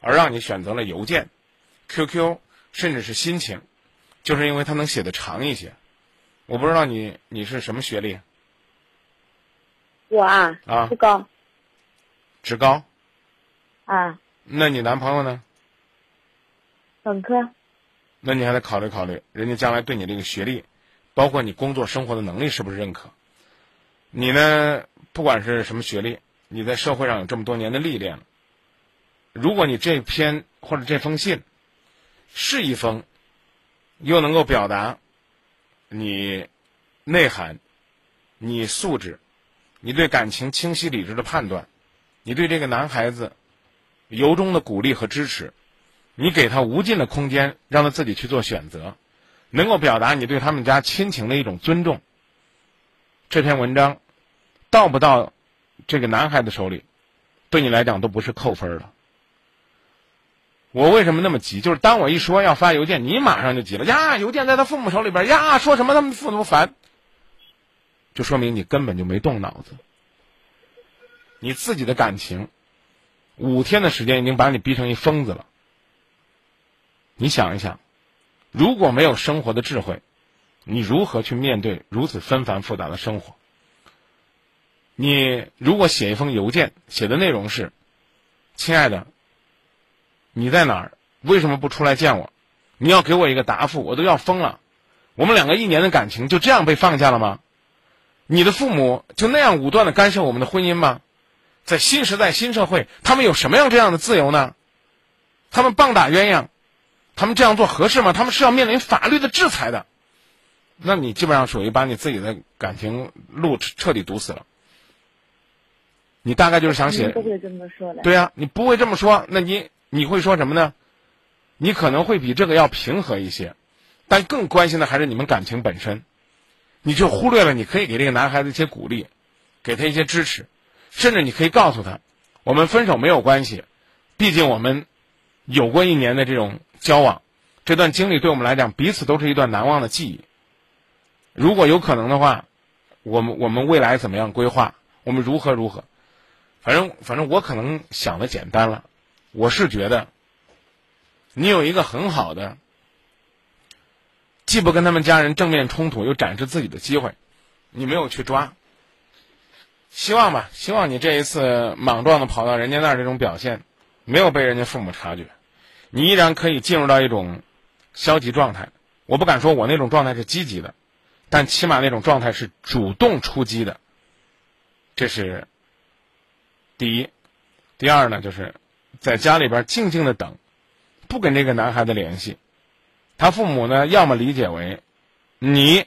而让你选择了邮件、QQ，甚至是心情，就是因为它能写的长一些。我不知道你你是什么学历？我啊，啊不高职高？啊，那你男朋友呢？本科那你还得考虑考虑，人家将来对你这个学历，包括你工作生活的能力是不是认可？你呢，不管是什么学历，你在社会上有这么多年的历练了。如果你这篇或者这封信是一封又能够表达你内涵、你素质、你对感情清晰理智的判断，你对这个男孩子由衷的鼓励和支持，你给他无尽的空间，让他自己去做选择，能够表达你对他们家亲情的一种尊重。这篇文章到不到这个男孩子手里，对你来讲都不是扣分的。我为什么那么急？就是当我一说要发邮件，你马上就急了呀！邮件在他父母手里边呀，说什么他们父母烦，就说明你根本就没动脑子。你自己的感情，五天的时间已经把你逼成一疯子了。你想一想，如果没有生活的智慧，你如何去面对如此纷繁复杂的生活？你如果写一封邮件，写的内容是：“亲爱的。”你在哪儿？为什么不出来见我？你要给我一个答复，我都要疯了。我们两个一年的感情就这样被放下了吗？你的父母就那样武断的干涉我们的婚姻吗？在新时代新社会，他们有什么样这样的自由呢？他们棒打鸳鸯，他们这样做合适吗？他们是要面临法律的制裁的。那你基本上属于把你自己的感情路彻底堵死了。你大概就是想写，不会这么说的。对呀、你不会这么说，那你。你会说什么呢？你可能会比这个要平和一些，但更关心的还是你们感情本身。你就忽略了你可以给这个男孩子一些鼓励，给他一些支持，甚至你可以告诉他，我们分手没有关系，毕竟我们有过一年的这种交往，这段经历对我们来讲彼此都是一段难忘的记忆。如果有可能的话，我们我们未来怎么样规划？我们如何如何？反正反正我可能想的简单了。我是觉得，你有一个很好的，既不跟他们家人正面冲突，又展示自己的机会，你没有去抓。希望吧，希望你这一次莽撞的跑到人家那儿这种表现，没有被人家父母察觉，你依然可以进入到一种消极状态。我不敢说我那种状态是积极的，但起码那种状态是主动出击的。这是第一，第二呢，就是。在家里边静静的等，不跟这个男孩子联系。他父母呢，要么理解为你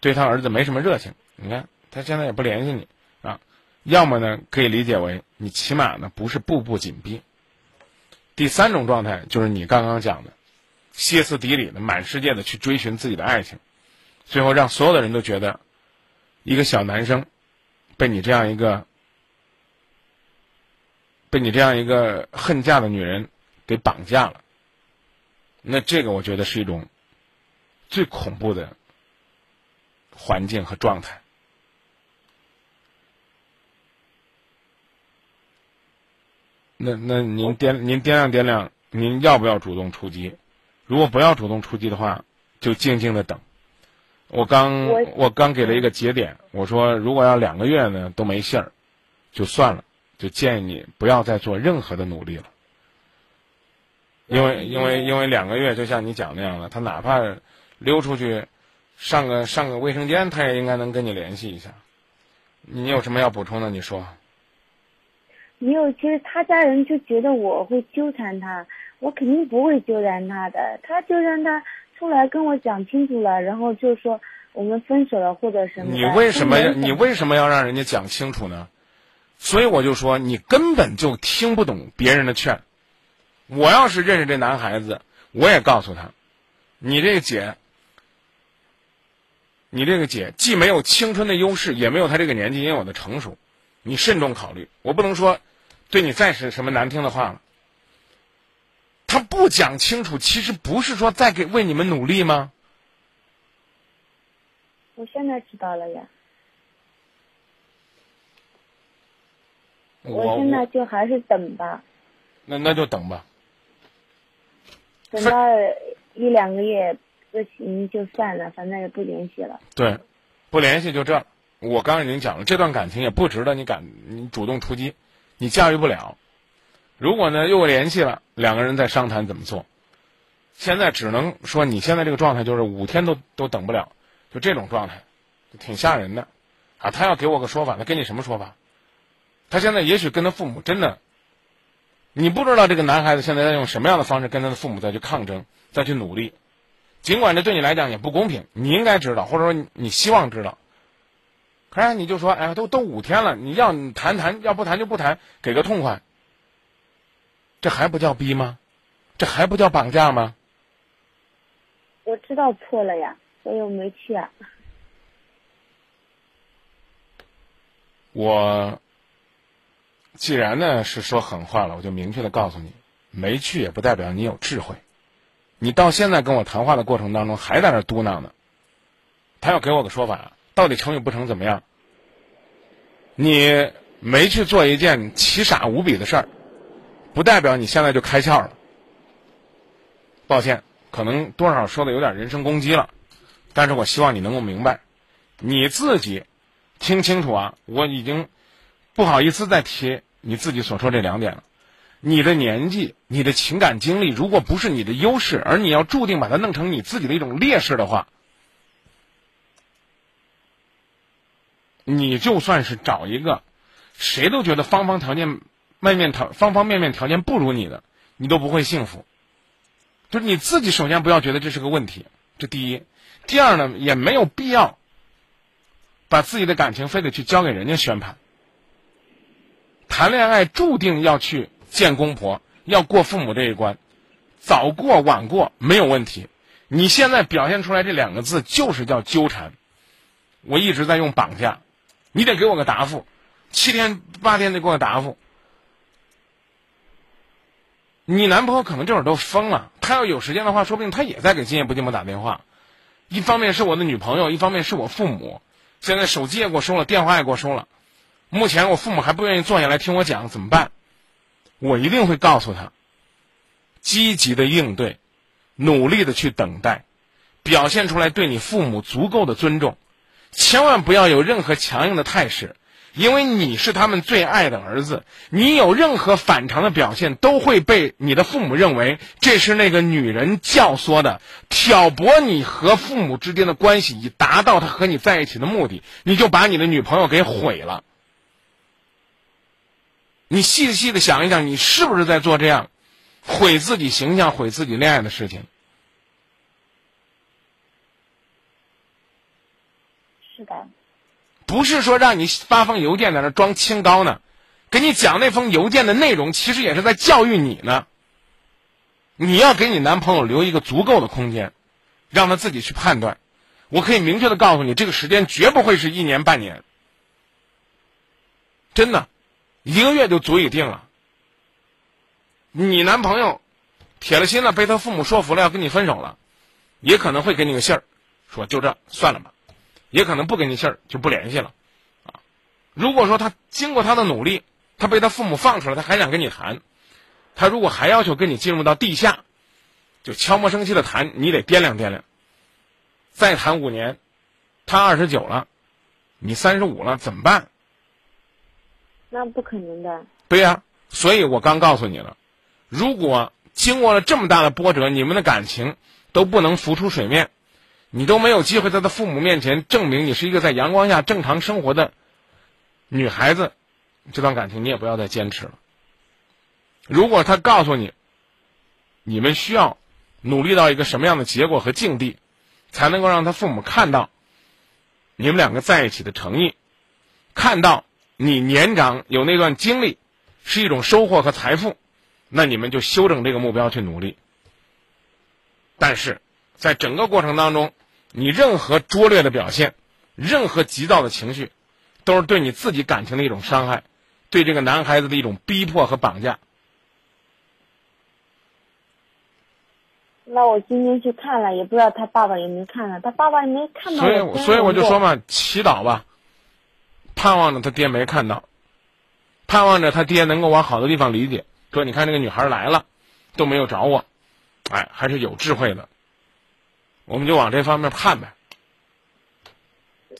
对他儿子没什么热情，你看他现在也不联系你啊；要么呢，可以理解为你起码呢不是步步紧逼。第三种状态就是你刚刚讲的，歇斯底里的满世界的去追寻自己的爱情，最后让所有的人都觉得一个小男生被你这样一个。被你这样一个恨嫁的女人给绑架了，那这个我觉得是一种最恐怖的环境和状态。那那您掂您掂量掂量，您要不要主动出击？如果不要主动出击的话，就静静的等。我刚我我刚给了一个节点，我说如果要两个月呢都没信儿，就算了。就建议你不要再做任何的努力了，因为因为因为两个月就像你讲那样的，他哪怕溜出去上个上个卫生间，他也应该能跟你联系一下。你有什么要补充的？你说。没有，其实他家人就觉得我会纠缠他，我肯定不会纠缠他的，他就让他出来跟我讲清楚了，然后就说我们分手了或者什么。你为什么你为什么要让人家讲清楚呢？所以我就说你根本就听不懂别人的劝。我要是认识这男孩子，我也告诉他，你这个姐，你这个姐既没有青春的优势，也没有他这个年纪应有的成熟，你慎重考虑。我不能说对你再是什么难听的话了。他不讲清楚，其实不是说在给为你们努力吗？我现在知道了呀，我现在就还是等吧，那那就等吧。等到一两个月不行就算了，反正也不联系了。对，不联系就这。我刚刚已经讲了，这段感情也不值得你敢你主动出击，你驾驭不了。如果呢又联系了，两个人再商谈怎么做。现在只能说你现在这个状态就是五天都都等不了，就这种状态，挺吓人的。啊，他要给我个说法，他给你什么说法？他现在也许跟他父母真的，你不知道这个男孩子现在在用什么样的方式跟他的父母再去抗争，再去努力。尽管这对你来讲也不公平，你应该知道，或者说你希望知道。可是你就说，哎，都都五天了，你要你谈谈，要不谈就不谈，给个痛快。这还不叫逼吗？这还不叫绑架吗？我知道错了呀，所以我没去啊。我既然呢是说狠话了，我就明确的告诉你，没去也不代表你有智慧。你到现在跟我谈话的过程当中还在那嘟囔呢，他要给我个说法，到底成与不成怎么样？你没去做一件奇傻无比的事儿，不代表你现在就开窍了。抱歉，可能多少说的有点人身攻击了，但是我希望你能够明白，你自己听清楚啊！我已经不好意思再提你自己所说这两点了。你的年纪、你的情感经历，如果不是你的优势，而你要注定把它弄成你自己的一种劣势的话，你就算是找一个谁都觉得方方条件、面面条方方面面条件不如你的，你都不会幸福。就是你自己首先不要觉得这是个问题，这第一。第二呢，也没有必要把自己的感情非得去交给人家宣判。谈恋爱注定要去见公婆，要过父母这一关，早过晚过没有问题。你现在表现出来这两个字，就是叫纠缠。我一直在用绑架，你得给我个答复，七天八天得给我答复。你男朋友可能这会儿都疯了，他要有时间的话，说不定他也在给今夜不寂寞打电话。一方面是我的女朋友，一方面是我父母。现在手机也给我收了，电话也给我收了。目前我父母还不愿意坐下来听我讲，怎么办？我一定会告诉他，积极的应对，努力的去等待，表现出来对你父母足够的尊重，千万不要有任何强硬的态势。因为你是他们最爱的儿子，你有任何反常的表现，都会被你的父母认为这是那个女人教唆的，挑拨你和父母之间的关系，以达到他和你在一起的目的，你就把你的女朋友给毁了。你细细的想一想，你是不是在做这样毁自己形象、毁自己恋爱的事情？不是说让你发封邮件在那装清高呢，给你讲那封邮件的内容，其实也是在教育你呢。你要给你男朋友留一个足够的空间，让他自己去判断。我可以明确的告诉你，这个时间绝不会是一年半年，真的，一个月就足以定了。你男朋友铁了心了，被他父母说服了，要跟你分手了，也可能会给你个信儿，说就这算了吧。也可能不给你信儿，就不联系了，啊！如果说他经过他的努力，他被他父母放出来，他还想跟你谈，他如果还要求跟你进入到地下，就悄无声息的谈，你得掂量掂量。再谈五年，他二十九了，你三十五了，怎么办？那不可能的。对呀，所以我刚告诉你了，如果经过了这么大的波折，你们的感情都不能浮出水面。你都没有机会在他父母面前证明你是一个在阳光下正常生活的女孩子，这段感情你也不要再坚持了。如果他告诉你你们需要努力到一个什么样的结果和境地，才能够让他父母看到你们两个在一起的诚意，看到你年长有那段经历是一种收获和财富，那你们就修正这个目标去努力。但是在整个过程当中，你任何拙劣的表现，任何急躁的情绪，都是对你自己感情的一种伤害，对这个男孩子的一种逼迫和绑架。那我今天去看了，也不知道他爸爸有没有看了，他爸爸也没看到。所以，所以我就说嘛，祈祷吧，盼望着他爹没看到，盼望着他爹能够往好的地方理解。说，你看这个女孩来了，都没有找我，哎，还是有智慧的。我们就往这方面盼呗。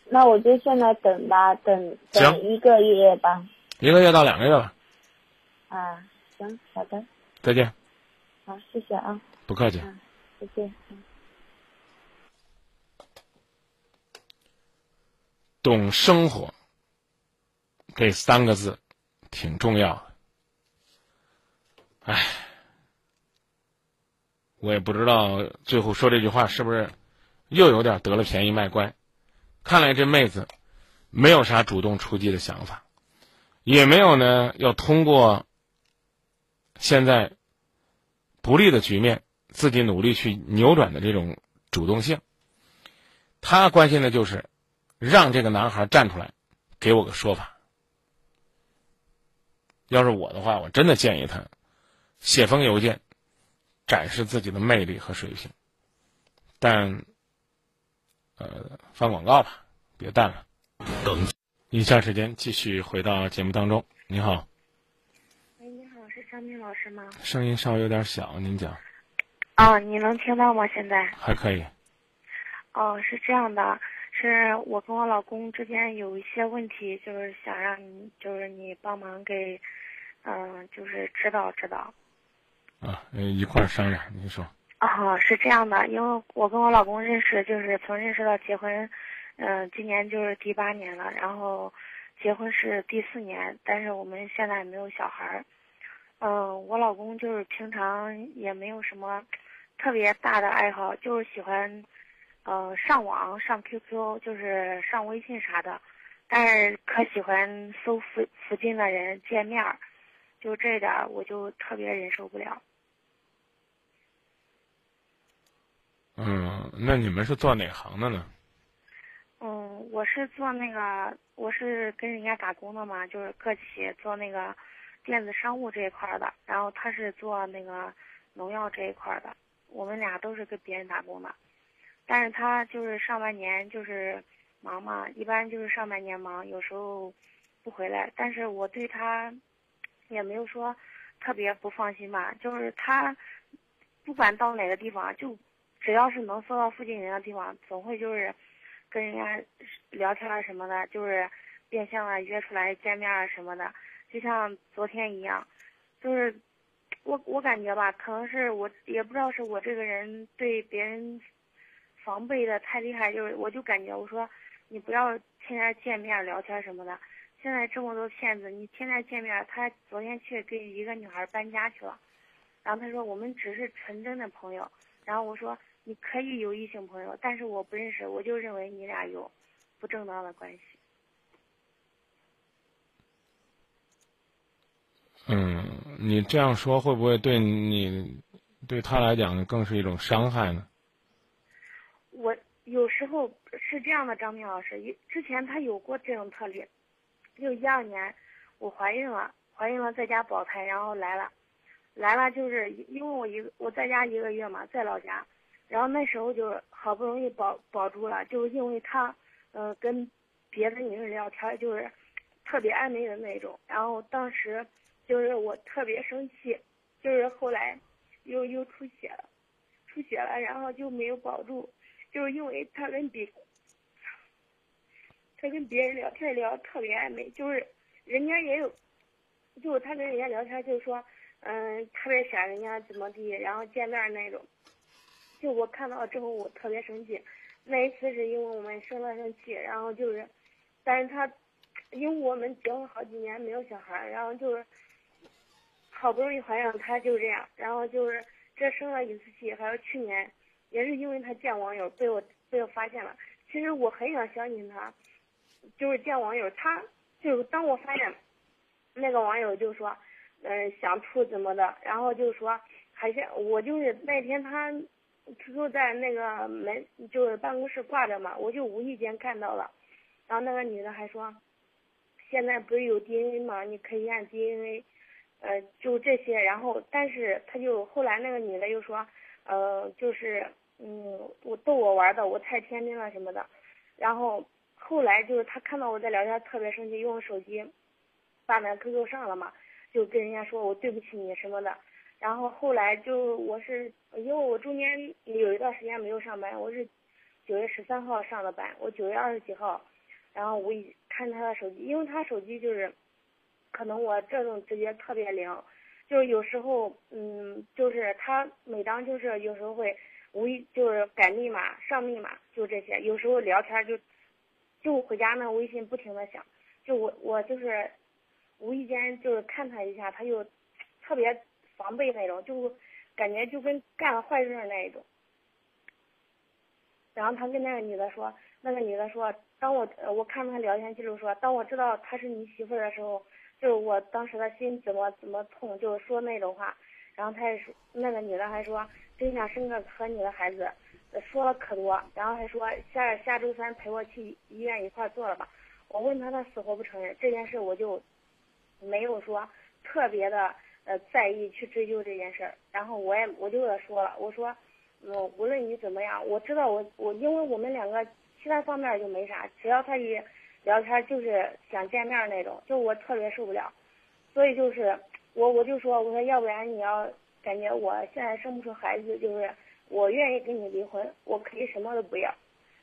那我就现在等吧，等等一个月吧。一个月到两个月吧。啊，行，好的。再见。好，谢谢啊。不客气。再见。懂生活，这三个字挺重要的。唉，我也不知道最后说这句话是不是又有点得了便宜卖乖。看来这妹子没有啥主动出击的想法，也没有呢要通过现在不利的局面。自己努力去扭转的这种主动性，他关心的就是让这个男孩站出来，给我个说法。要是我的话，我真的建议他写封邮件，展示自己的魅力和水平。但，呃，放广告吧，别淡了。等，以下时间继续回到节目当中。你好。喂，你好，是张明老师吗？声音稍微有点小，您讲。哦，你能听到吗？现在还可以。哦，是这样的，是我跟我老公之间有一些问题，就是想让你，就是你帮忙给，嗯，就是指导指导。啊，一块儿商量，您说。哦，是这样的，因为我跟我老公认识，就是从认识到结婚，嗯，今年就是第八年了，然后结婚是第四年，但是我们现在没有小孩儿。嗯，我老公就是平常也没有什么特别大的爱好，就是喜欢，呃，上网、上 QQ，就是上微信啥的，但是可喜欢搜附附近的人见面儿，就这点儿我就特别忍受不了。嗯，那你们是做哪行的呢？嗯，我是做那个，我是跟人家打工的嘛，就是个体做那个。电子商务这一块的，然后他是做那个农药这一块的，我们俩都是跟别人打工的，但是他就是上半年就是忙嘛，一般就是上半年忙，有时候不回来，但是我对他也没有说特别不放心吧，就是他不管到哪个地方，就只要是能搜到附近人的地方，总会就是跟人家聊天啊什么的，就是变相的约出来见面啊什么的。就像昨天一样，就是我我感觉吧，可能是我也不知道是我这个人对别人防备的太厉害，就是我就感觉我说你不要天天见面聊天什么的，现在这么多骗子，你天天见面，他昨天去跟一个女孩搬家去了，然后他说我们只是纯真的朋友，然后我说你可以有异性朋友，但是我不认识，我就认为你俩有不正当的关系。嗯，你这样说会不会对你，对他来讲更是一种伤害呢？我有时候是这样的，张明老师，之前他有过这种特例，就一二年我怀孕了，怀孕了在家保胎，然后来了，来了就是因为我一个我在家一个月嘛，在老家，然后那时候就好不容易保保住了，就是因为他嗯跟别的女人聊天就是特别暧昧的那种，然后当时。就是我特别生气，就是后来又又出血了，出血了，然后就没有保住，就是因为他跟别他跟别人聊天聊特别暧昧，就是人家也有，就是他跟人家聊天就是说，嗯，特别想人家怎么地，然后见面那种，就我看到之后我特别生气，那一次是因为我们生了生气，然后就是，但是他因为我们结婚好几年没有小孩，然后就是。好不容易怀上他就这样，然后就是这生了一次气，还有去年也是因为他见网友被我被我发现了。其实我很想相信他，就是见网友，他就是当我发现那个网友就说，嗯、想处怎么的，然后就说还是我就是那天他 QQ 在那个门就是办公室挂着嘛，我就无意间看到了，然后那个女的还说，现在不是有 DNA 吗？你可以验 DNA，呃，就这些，然后但是他就后来那个女的又说，呃，就是嗯，我逗我玩的，我太天真了什么的，然后后来就是他看到我在聊天特别生气，用手机把那 QQ 上了嘛，就跟人家说我对不起你什么的。然后后来就我是因为我中间有一段时间没有上班，我是九月十三号上的班，我九月二十几号，然后我一看他的手机，因为他手机就是，可能我这种直觉特别灵，就是有时候嗯，就是他每当就是有时候会无意就是改密码上密码就这些，有时候聊天就就回家那微信不停的响，就我我就是无意间就是看他一下，他就特别防备那种，就感觉就跟干了坏事那一种。然后他跟那个女的说，那个女的说，当我我看他聊天记录说，当我知道她是你媳妇的时候，就是我当时的心怎么怎么痛，就是说那种话。然后他也说，那个女的还说，真想生个和你的孩子，说了可多。然后还说下下周三陪我去医院一块做了吧。我问他，他死活不承认这件事，我就没有说特别的呃在意去追究这件事儿。然后我也我就给他说了，我说，嗯，无论你怎么样，我知道我我因为我们两个其他方面就没啥，只要他一聊天就是想见面那种，就我特别受不了。所以就是我我就说，我说要不然你要感觉我现在生不出孩子，就是我愿意跟你离婚，我可以什么都不要。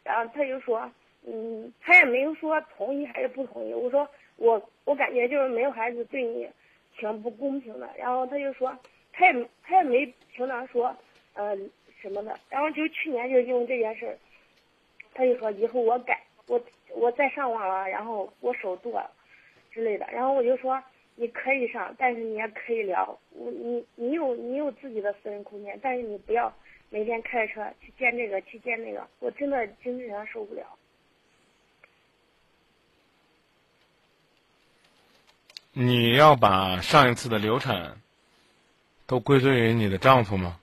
然后他就说，嗯，他也没有说同意还是不同意。我说我我感觉就是没有孩子对你挺不公平的。然后他就说，他也他也没平常说，呃什么的。然后就去年就因为这件事儿，他就说以后我改，我我再上网了，然后我手剁了之类的。然后我就说你可以上，但是你也可以聊，我你你有你有自己的私人空间，但是你不要每天开着车去见这个去见那个，我真的精神上受不了。你要把上一次的流产都归罪于你的丈夫吗？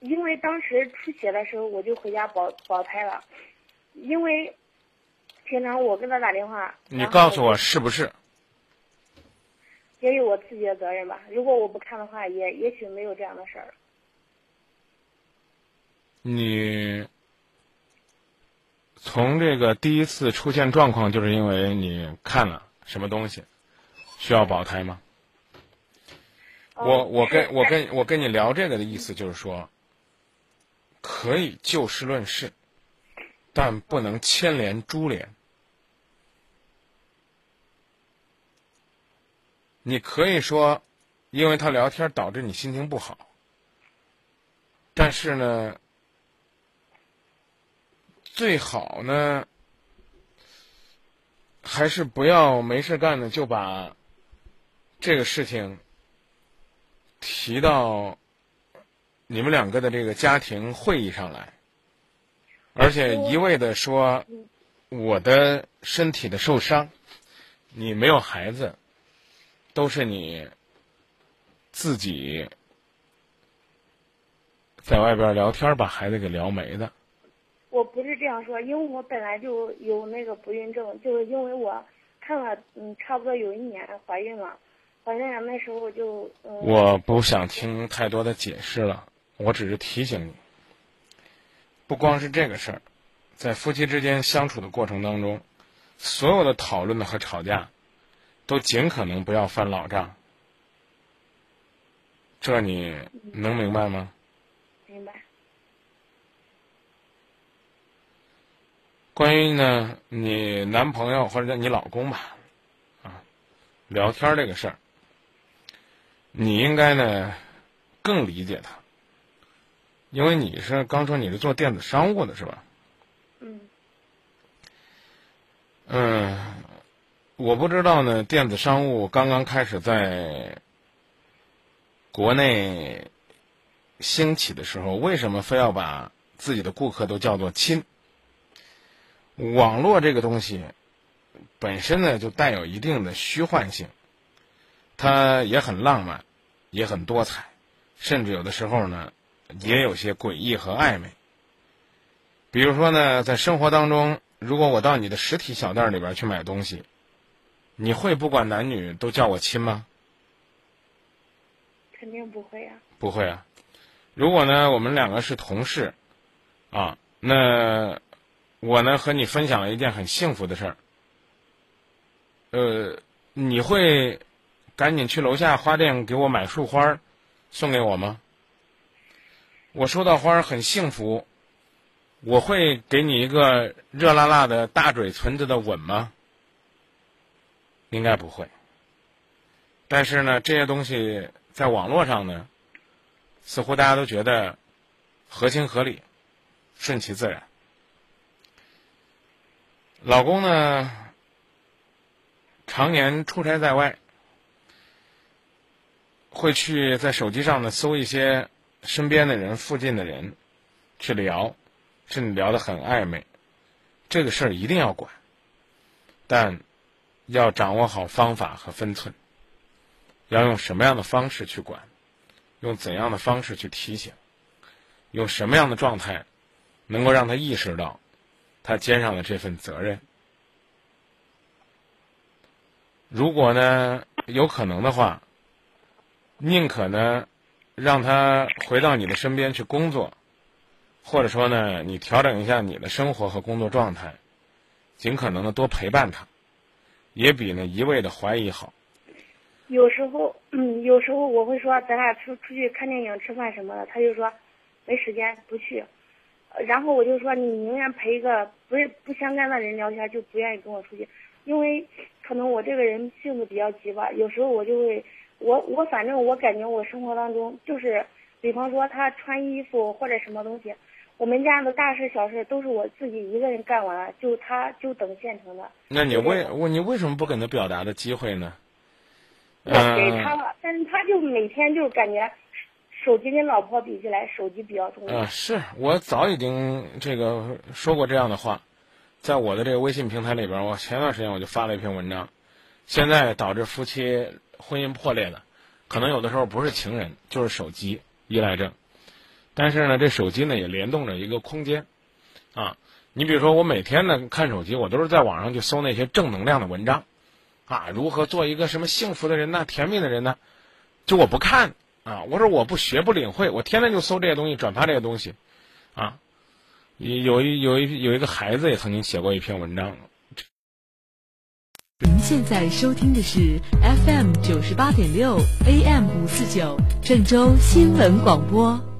因为当时出血的时候，我就回家保保胎了，因为平常我跟他打电话，你告诉我是不是？也有我自己的责任吧。如果我不看的话，也也许没有这样的事儿。你从这个第一次出现状况，就是因为你看了什么东西，需要保胎吗？我嗯我跟我跟我跟你聊这个的意思就是说，可以就事论事，但不能牵连株连。你可以说，因为他聊天导致你心情不好，但是呢，最好呢，还是不要没事干呢就把这个事情提到你们两个的这个家庭会议上来，而且一味的说我的身体的受伤，你没有孩子，都是你自己在外边聊天把孩子给聊没的。是这样说，因为我本来就有那个不孕症，就是因为我看了，嗯，差不多有一年怀孕了，怀孕了那时候就，嗯，我不想听太多的解释了，我只是提醒你，不光是这个事儿，在夫妻之间相处的过程当中，所有的讨论的和吵架，都尽可能不要翻老账。这你能明白吗？明白。关于呢，你男朋友或者叫你老公吧，啊，聊天这个事儿，你应该呢更理解他，因为你是刚说你是做电子商务的是吧？嗯，嗯，我不知道呢，电子商务刚刚开始在国内兴起的时候，为什么非要把自己的顾客都叫做亲？网络这个东西本身呢，就带有一定的虚幻性，它也很浪漫，也很多彩，甚至有的时候呢，也有些诡异和暧昧。比如说呢，在生活当中，如果我到你的实体小店里边去买东西，你会不管男女都叫我亲吗？肯定不会呀、不会啊。如果呢，我们两个是同事，啊，那我呢和你分享了一件很幸福的事儿，呃，你会赶紧去楼下花店给我买束花儿送给我吗？我收到花儿很幸福，我会给你一个热辣辣的大嘴唇子的吻吗？应该不会。但是呢，这些东西在网络上呢，似乎大家都觉得合情合理，顺其自然。老公呢，常年出差在外，会去在手机上呢搜一些身边的人、附近的人去聊，甚至聊得很暧昧。这个事儿一定要管，但要掌握好方法和分寸。要用什么样的方式去管，用怎样的方式去提醒，用什么样的状态，能够让他意识到他肩上的这份责任。如果呢有可能的话，宁可呢让他回到你的身边去工作，或者说呢你调整一下你的生活和工作状态，尽可能的多陪伴他，也比呢一味的怀疑好。有时候，嗯，有时候我会说咱俩出出去看电影、吃饭什么的，他就说没时间不去。呃然后我就说你宁愿陪一个不是不相干的人聊天，就不愿意跟我出去，因为可能我这个人性子比较急吧，有时候我就会，我我反正我感觉我生活当中就是，比方说他穿衣服或者什么东西，我们家的大事小事都是我自己一个人干完了，就他就等现成的。那你为我你为什么不给他表达的机会呢？我给他了，但是他就每天就感觉手机跟老婆比起来，手机比较重要。啊，是我早已经这个说过这样的话，在我的这个微信平台里边，我前段时间我就发了一篇文章，现在导致夫妻婚姻破裂的，可能有的时候不是情人，就是手机依赖症。但是呢，这手机呢也联动着一个空间，啊，你比如说我每天呢看手机，我都是在网上去搜那些正能量的文章，啊，如何做一个什么幸福的人呢、甜蜜的人呢？就我不看啊，我说我不学不领会，我天天就搜这些东西，转发这些东西，啊，有一有一有一个孩子也曾经写过一篇文章，您现在收听的是 FM 九十八点六 AM 五四九郑州新闻广播。